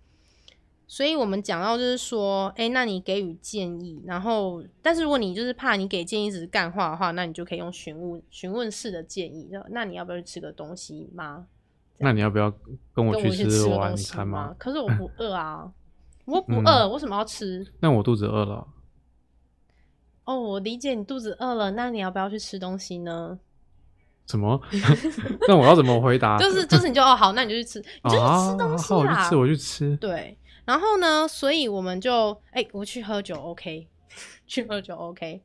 所以我们讲到就是说，哎、欸，那你给予建议，然后，但是如果你就是怕你给建议只是干话的话，那你就可以用询问询问式的建议，那你要不要去吃个东西吗？那你要不要跟我去吃晚餐吗？吗？可是我不饿啊，*laughs* 我不饿，为什么要吃？那我肚子饿了。哦，我理解你肚子饿了，那你要不要去吃东西呢？什么？*laughs* 那我要怎么回答？就是就是你就哦好，那你就去吃，你就去吃东西啦。啊、我去吃，我去吃。对。然后呢，所以我们就哎、欸，我去喝酒，OK，*laughs* 去喝酒，OK，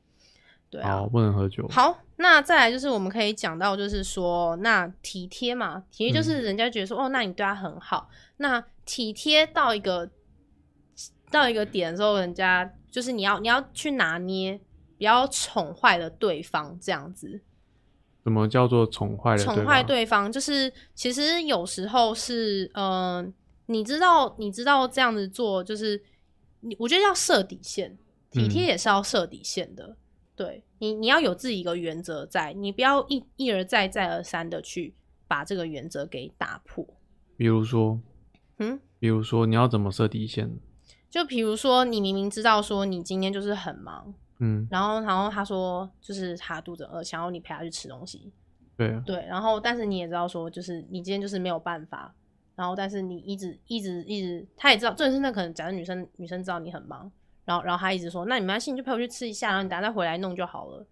对啊，不能喝酒。好，那再来就是我们可以讲到，就是说那体贴嘛，体贴就是人家觉得说、嗯、哦，那你对他很好，那体贴到一个到一个点的时候，人家就是你要你要去拿捏，不要宠坏了对方，这样子。什么叫做宠坏了？宠坏对方就是其实有时候是嗯。呃你知道，你知道这样子做就是你，我觉得要设底线，体贴也是要设底线的。嗯、对你，你要有自己一个原则在，你不要一一而再再而三的去把这个原则给打破。比如说，嗯，比如说你要怎么设底线？就比如说，你明明知道说你今天就是很忙，嗯，然后然后他说就是他肚子饿，想要你陪他去吃东西，对啊，对，然后但是你也知道说就是你今天就是没有办法。然后，但是你一直一直一直，他也知道，重点是那可能假设女生女生知道你很忙，然后然后他一直说，那你没关系，你就陪我去吃一下，然后你等下再回来弄就好了。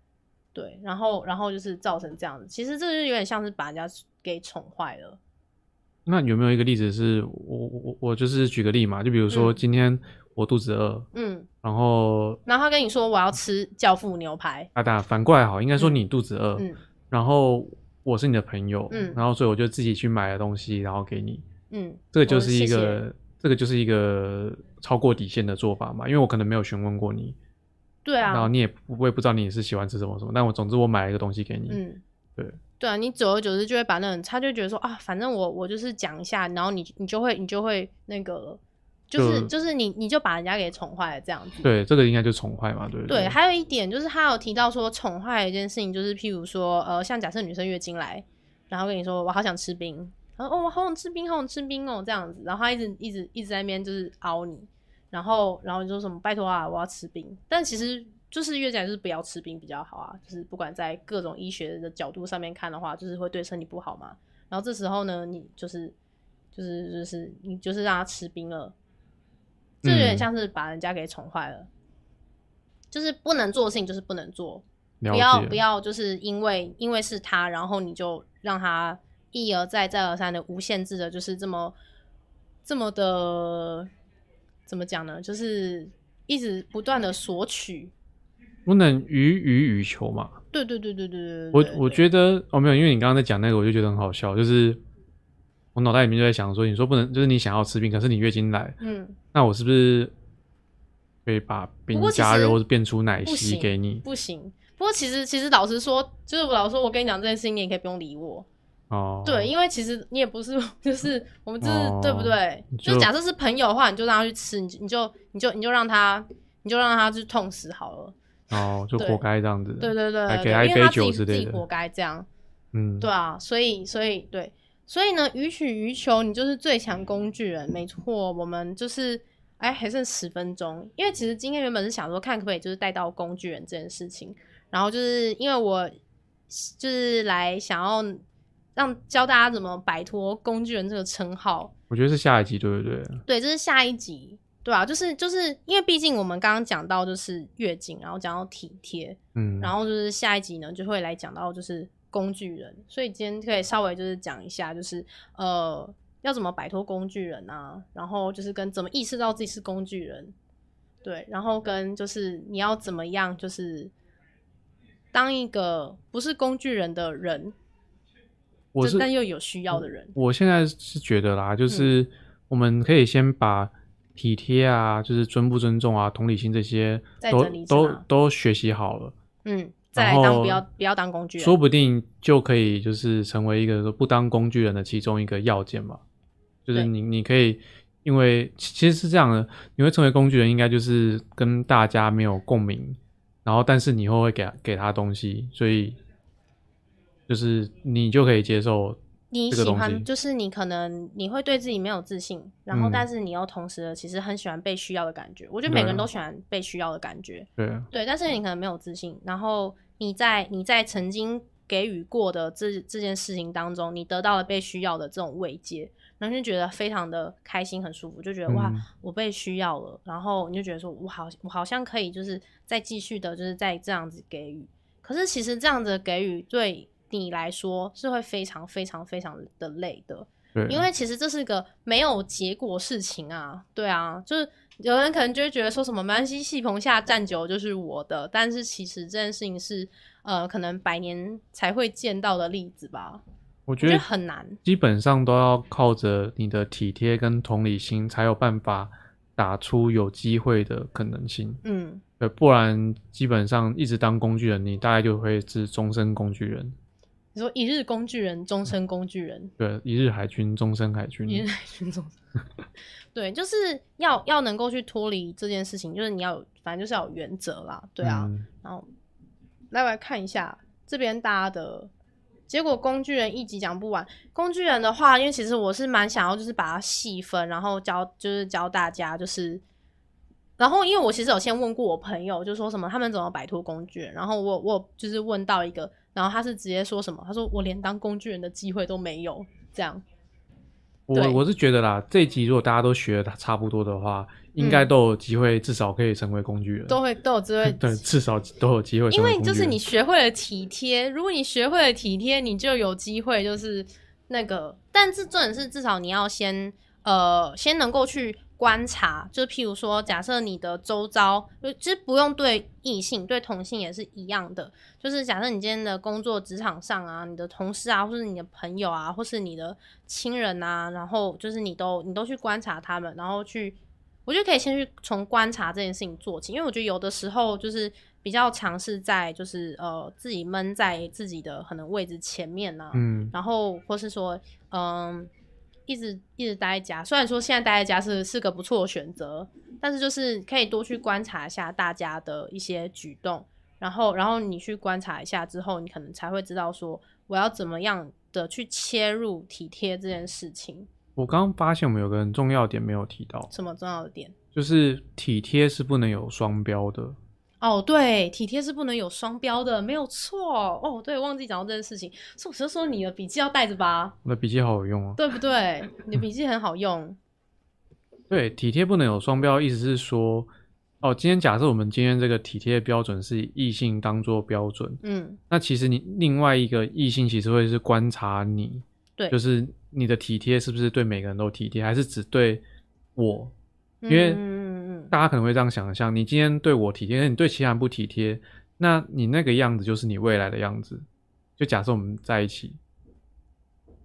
对，然后然后就是造成这样子，其实这就有点像是把人家给宠坏了。那有没有一个例子是我我我就是举个例嘛，就比如说今天我肚子饿，嗯，然后然后他跟你说我要吃教父牛排，啊，当然反过来好，应该说你肚子饿，嗯，然后我是你的朋友，嗯，然后所以我就自己去买了东西，然后给你。嗯，这个就是一个谢谢，这个就是一个超过底线的做法嘛，因为我可能没有询问过你，对啊，然后你也我也不知道你是喜欢吃什么什么，但我总之我买了一个东西给你，嗯，对，对啊，你久而久之就会把那种他就觉得说啊，反正我我就是讲一下，然后你你就会你就会那个，就是就，是你你就把人家给宠坏了这样子，对，这个应该就宠坏嘛，对不对，对，还有一点就是他有提到说宠坏一件事情，就是譬如说呃，像假设女生月经来，然后跟你说我好想吃冰。然后哦，我好想吃冰，好想吃冰哦，这样子。然后他一直一直一直在那边就是凹你，然后然后你说什么拜托啊，我要吃冰。但其实就是越讲就是不要吃冰比较好啊，就是不管在各种医学的角度上面看的话，就是会对身体不好嘛。然后这时候呢，你就是就是就是你就是让他吃冰了，这有点像是把人家给宠坏了，嗯、就是不能做的事情就是不能做，不要不要就是因为因为是他，然后你就让他。一而再，再而三的无限制的，就是这么这么的，怎么讲呢？就是一直不断的索取，不能予予予求嘛。对对对对对对，对，对，我我觉得哦，没有，因为你刚刚在讲那个，我就觉得很好笑。就是我脑袋里面就在想说，你说不能，就是你想要吃冰，可是你月经来，嗯，那我是不是可以把冰加热或者变出奶昔给你？不行。不过其实其实老实说，就是我老实说，我跟你讲这件事情，你也可以不用理我。哦，对，因为其实你也不是，就是 *laughs* 我们就是、哦、对不对？就，就假设是朋友的话，你就让他去吃，你你就你就你就让他，你就让他去痛死好了。哦，就活该这样子。对对对对，还给他一杯酒之类的，自己活该这样。嗯，对啊，所以所以对，所以呢，予取予求，你就是最强工具人，没错。我们就是哎，还剩十分钟，因为其实今天原本是想说看可不可以就是带到工具人这件事情，然后就是因为我就是来想要。让教大家怎么摆脱工具人这个称号，我觉得是下一集，对不对？对，这是下一集，对啊，就是就是因为毕竟我们刚刚讲到就是月经，然后讲到体贴，嗯，然后就是下一集呢就会来讲到就是工具人，所以今天可以稍微就是讲一下，就是呃要怎么摆脱工具人啊，然后就是跟怎么意识到自己是工具人，对，然后跟就是你要怎么样就是当一个不是工具人的人。我是但又有需要的人，我现在是觉得啦，就是我们可以先把体贴啊，就是尊不尊重啊，同理心这些都都都学习好了，嗯，再来当不要不要当工具人，说不定就可以就是成为一个说不当工具人的其中一个要件嘛。就是你你可以，因为其实是这样的，你会成为工具人，应该就是跟大家没有共鸣，然后但是你以后会给给他东西，所以就是你就可以接受。你喜欢就是你可能你会对自己没有自信，然后但是你又同时其实很喜欢被需要的感觉。嗯、我觉得每个人都喜欢被需要的感觉。对对，但是你可能没有自信，然后你在你在曾经给予过的这这件事情当中，你得到了被需要的这种慰藉，然后就觉得非常的开心很舒服，就觉得、嗯、哇，我被需要了，然后你就觉得说我好我好像可以就是再继续的就是再这样子给予。可是其实这样子的给予对。你来说是会非常非常非常的累的，因为其实这是个没有结果事情啊，对啊，就是有人可能就会觉得说什么没关系，戏棚下站久就是我的，但是其实这件事情是呃可能百年才会见到的例子吧，我觉得，我觉得很难，基本上都要靠着你的体贴跟同理心才有办法打出有机会的可能性，嗯，对，不然基本上一直当工具人，你大概就会是终身工具人。你说一日工具人，终身工具人。对，一日海军，终身海军。一日海军，终身。*laughs* 对，就是要要能够去脱离这件事情，就是你要有，反正就是要有原则啦。对啊。嗯、然后来我来看一下这边大家的结果。工具人一集讲不完。工具人的话，因为其实我是蛮想要，就是把它细分，然后教就是教大家，就是然后因为我其实有先问过我朋友，就说什么他们怎么摆脱工具人，然后我我就是问到一个。然后他是直接说什么？他说我连当工具人的机会都没有。这样，我我是觉得啦，这一集如果大家都学的差不多的话，应该都有机会，至少可以成为工具人。都会都有机会，*laughs* 对，至少都有机会。因为就是你学会了体贴，如果你学会了体贴，你就有机会，就是那个。但是重点是，至少你要先呃，先能够去。观察，就是譬如说，假设你的周遭，就其实不用对异性，对同性也是一样的。就是假设你今天的工作职场上啊，你的同事啊，或是你的朋友啊，或是你的亲人啊，然后就是你都你都去观察他们，然后去，我觉得可以先去从观察这件事情做起，因为我觉得有的时候就是比较尝试在就是呃自己闷在自己的可能位置前面啊，嗯，然后或是说嗯。一直一直待在家，虽然说现在待在家是是个不错的选择，但是就是可以多去观察一下大家的一些举动，然后然后你去观察一下之后，你可能才会知道说我要怎么样的去切入体贴这件事情。我刚刚发现我们有个很重要点没有提到，什么重要的点？就是体贴是不能有双标的。哦，对，体贴是不能有双标的，没有错。哦，对，忘记讲到这件事情，所以我就说你的笔记要带着吧。我的笔记好有用哦，对不对？你的笔记很好用。*laughs* 对，体贴不能有双标，意思是说，哦，今天假设我们今天这个体贴的标准是异性当做标准，嗯，那其实你另外一个异性其实会是观察你，对，就是你的体贴是不是对每个人都体贴，还是只对我？因为。嗯大家可能会这样想象：你今天对我体贴，你对其他人不体贴，那你那个样子就是你未来的样子。就假设我们在一起，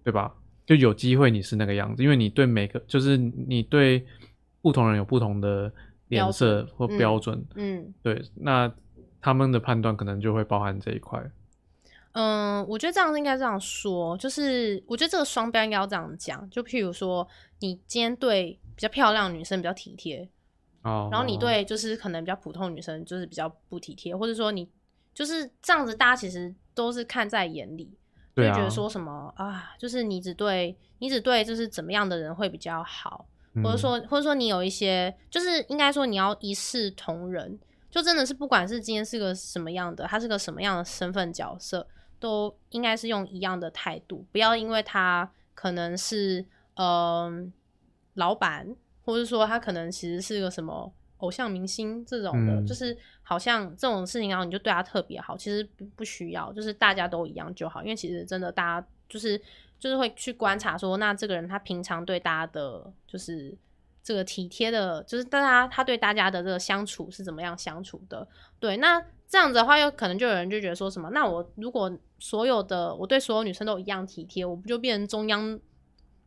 对吧？就有机会你是那个样子，因为你对每个，就是你对不同人有不同的脸色或标准。嗯，嗯对，那他们的判断可能就会包含这一块。嗯，我觉得这样应该这样说，就是我觉得这个双标应该要这样讲。就譬如说，你今天对比较漂亮的女生比较体贴。哦，然后你对就是可能比较普通女生就是比较不体贴，或者说你就是这样子，大家其实都是看在眼里，就觉得说什么啊，就是你只对你只对就是怎么样的人会比较好，或者说或者说你有一些就是应该说你要一视同仁，就真的是不管是今天是个什么样的，他是个什么样的身份角色，都应该是用一样的态度，不要因为他可能是嗯、呃、老板。或者说他可能其实是个什么偶像明星这种的，嗯、就是好像这种事情，然后你就对他特别好，其实不不需要，就是大家都一样就好。因为其实真的大家就是就是会去观察说，那这个人他平常对大家的，就是这个体贴的，就是大家他对大家的这个相处是怎么样相处的。对，那这样子的话，又可能就有人就觉得说什么，那我如果所有的我对所有女生都一样体贴，我不就变成中央？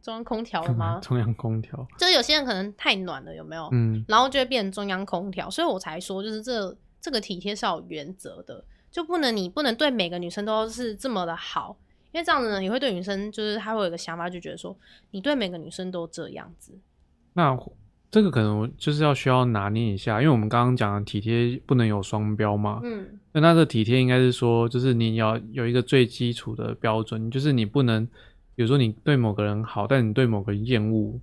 中央空调了吗？中央空调就是有些人可能太暖了，有没有？嗯，然后就会变成中央空调，所以我才说，就是这这个体贴是要有原则的，就不能你不能对每个女生都是这么的好，因为这样子呢，你会对女生就是她会有一个想法，就觉得说你对每个女生都这样子。那这个可能就是要需要拿捏一下，因为我们刚刚讲的体贴不能有双标嘛。嗯。那那个体贴应该是说，就是你要有一个最基础的标准，就是你不能，比如说你对某个人好，但你对某个人厌恶，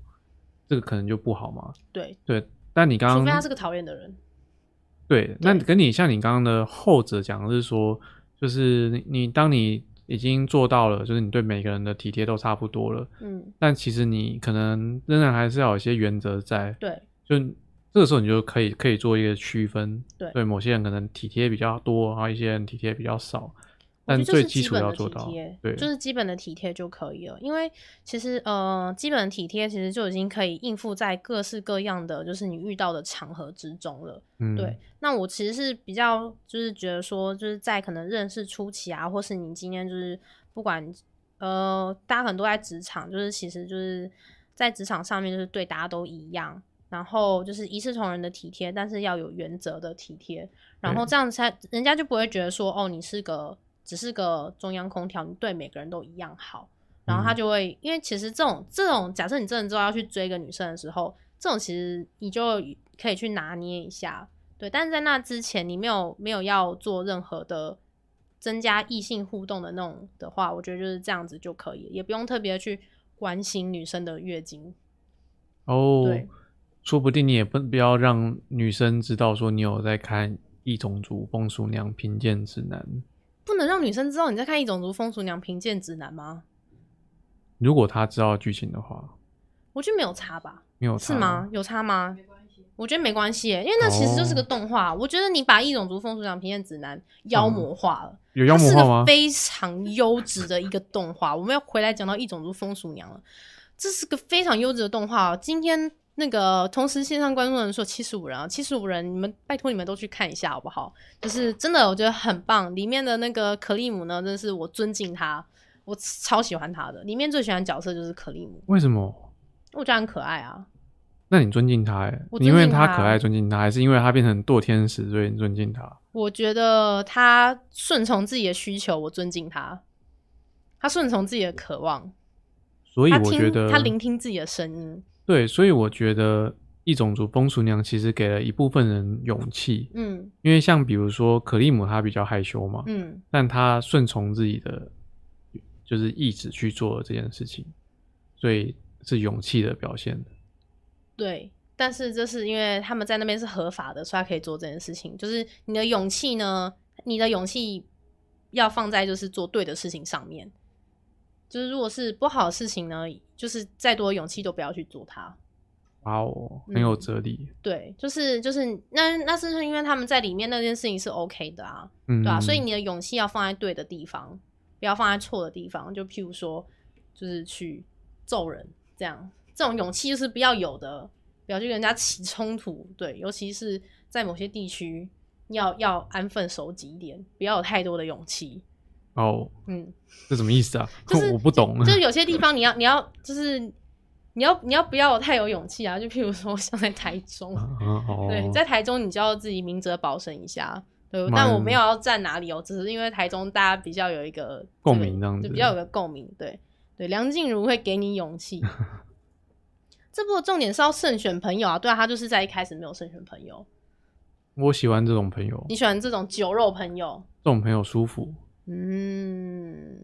这个可能就不好嘛。对对，但你刚刚除非他是个讨厌的人。对，那跟你像你刚刚的后者讲的是说，就是你你当你。已经做到了，就是你对每个人的体贴都差不多了。嗯，但其实你可能仍然还是要有一些原则在。对，就这个时候你就可以可以做一个区分。对，对，某些人可能体贴比较多，然后一些人体贴比较少。但最基础要做到，对，就是基本的体贴就可以了。因为其实呃，基本的体贴其实就已经可以应付在各式各样的就是你遇到的场合之中了。嗯，对。那我其实是比较就是觉得说，就是在可能认识初期啊，或是你今天就是不管呃，大家可能都在职场，就是其实就是在职场上面就是对大家都一样，然后就是一视同仁的体贴，但是要有原则的体贴，然后这样才人家就不会觉得说哦，你是个。只是个中央空调，你对每个人都一样好，然后他就会，嗯、因为其实这种这种，假设你真的之后要去追一个女生的时候，这种其实你就可以去拿捏一下，对。但是在那之前，你没有没有要做任何的增加异性互动的那种的话，我觉得就是这样子就可以，也不用特别去关心女生的月经。哦，对，说不定你也不不要让女生知道说你有在看《异种族风俗娘贫贱指南》。不能让女生知道你在看《异种族风俗娘评鉴指南》吗？如果她知道剧情的话，我觉得没有差吧？没有差是吗？有差吗？我觉得没关系，因为那其实就是个动画。哦、我觉得你把《异种族风俗娘评鉴指南》妖魔化了，嗯、有妖魔化吗？非常优质的一个动画。我们要回来讲到《异种族风俗娘》了，这是个非常优质的动画。今天。那个同时线上观众人数七十五人啊，七十五人，你们拜托你们都去看一下好不好？就是真的，我觉得很棒。里面的那个可利姆呢，真的是我尊敬他，我超喜欢他的。里面最喜欢的角色就是可利姆。为什么？我觉得很可爱啊。那你尊敬他哎？你因为他可爱尊敬他，还是因为他变成堕天使所以你尊敬他？我觉得他顺从自己的需求，我尊敬他。他顺从自己的渴望，所以我觉得他，他聆听自己的声音。对，所以我觉得异种族风俗娘其实给了一部分人勇气，嗯，因为像比如说可利姆，他比较害羞嘛，嗯，但他顺从自己的就是意志去做这件事情，所以是勇气的表现。对，但是这是因为他们在那边是合法的，所以他可以做这件事情。就是你的勇气呢，你的勇气要放在就是做对的事情上面。就是如果是不好的事情呢，就是再多的勇气都不要去做它。哇哦，很有哲理。嗯、对，就是就是那那是因为他们在里面那件事情是 OK 的啊，嗯、对吧、啊？所以你的勇气要放在对的地方，不要放在错的地方。就譬如说，就是去揍人这样，这种勇气就是不要有的，不要去跟人家起冲突。对，尤其是在某些地区，要要安分守己一点，不要有太多的勇气。哦，oh, 嗯，这什么意思啊？就是我不懂。就是有些地方你要，你要，就是你要，你要不要太有勇气啊？就譬如说，像在台中，啊哦、对，在台中，你就要自己明哲保身一下。对，蛮但我没有要站哪里哦，只是因为台中大家比较有一个共鸣，这样子，就比较有个共鸣。对，对，梁静茹会给你勇气。*laughs* 这部的重点是要慎选朋友啊，对啊，他就是在一开始没有慎选朋友。我喜欢这种朋友，你喜欢这种酒肉朋友？这种朋友舒服。嗯，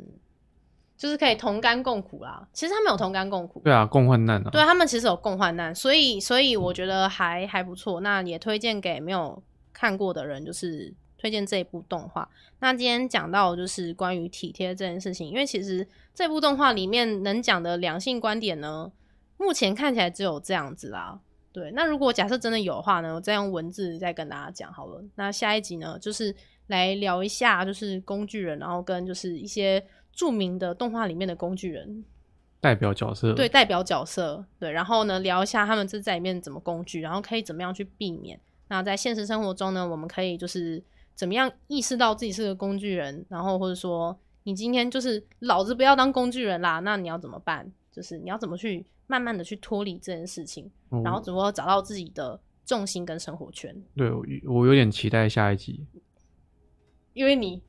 就是可以同甘共苦啦。其实他们有同甘共苦，对啊，共患难啊。对，他们其实有共患难，所以所以我觉得还还不错。那也推荐给没有看过的人，就是推荐这一部动画。那今天讲到就是关于体贴这件事情，因为其实这部动画里面能讲的两性观点呢，目前看起来只有这样子啦。对，那如果假设真的有的话呢，我再用文字再跟大家讲好了。那下一集呢，就是。来聊一下，就是工具人，然后跟就是一些著名的动画里面的工具人代表角色，对，代表角色，对，然后呢，聊一下他们这在里面怎么工具，然后可以怎么样去避免。那在现实生活中呢，我们可以就是怎么样意识到自己是个工具人，然后或者说你今天就是老子不要当工具人啦，那你要怎么办？就是你要怎么去慢慢的去脱离这件事情，嗯、然后怎么找到自己的重心跟生活圈？对，我有点期待下一集。因为你，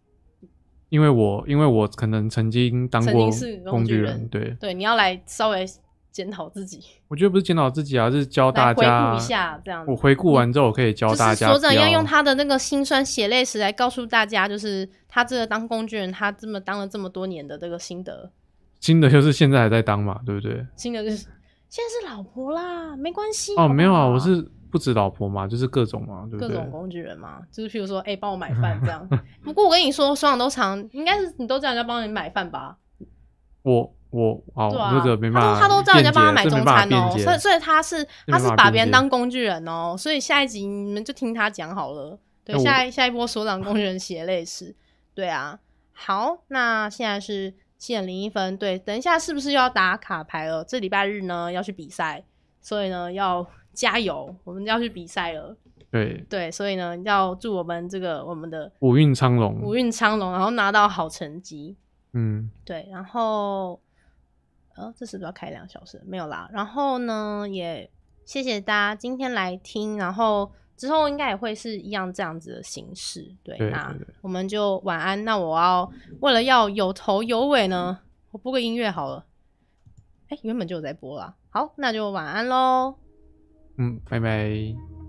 因为我，因为我可能曾经当过工具人，对对，你要来稍微检讨自己。我觉得不是检讨自己啊，是教大家回顾一下这样子。我回顾完之后，我可以教大家。所长要用他的那个辛酸血泪史来告诉大家，就是他这个当工具人，他这么当了这么多年的这个心得。新的就是现在还在当嘛，对不对？新的就是现在是老婆啦，没关系。哦，没有啊，我是不止老婆嘛，就是各种嘛，对不对？各种工具人嘛，就是譬如说，哎、欸，帮我买 *laughs* 饭这样。不过我跟你说，双都常应该是你都叫人家帮你买饭吧？我我哦，那、啊、个没办法，他都他都叫人家帮他买中餐哦，所以所以他是他是把别人当工具人哦，所以下一集你们就听他讲好了。对，下一下一波所长工具人血泪史，*laughs* 对啊。好，那现在是。七点零一分，对，等一下是不是又要打卡牌了？这礼拜日呢要去比赛，所以呢要加油，我们要去比赛了。对对，所以呢要祝我们这个我们的五运昌隆，五运昌隆，然后拿到好成绩。嗯，对，然后呃，这是不是要开两小时？没有啦。然后呢，也谢谢大家今天来听，然后。之后应该也会是一样这样子的形式，对，对，那我们就晚安。那我要为了要有头有尾呢，我播个音乐好了。哎、欸，原本就有在播啦。好，那就晚安喽。嗯，拜拜。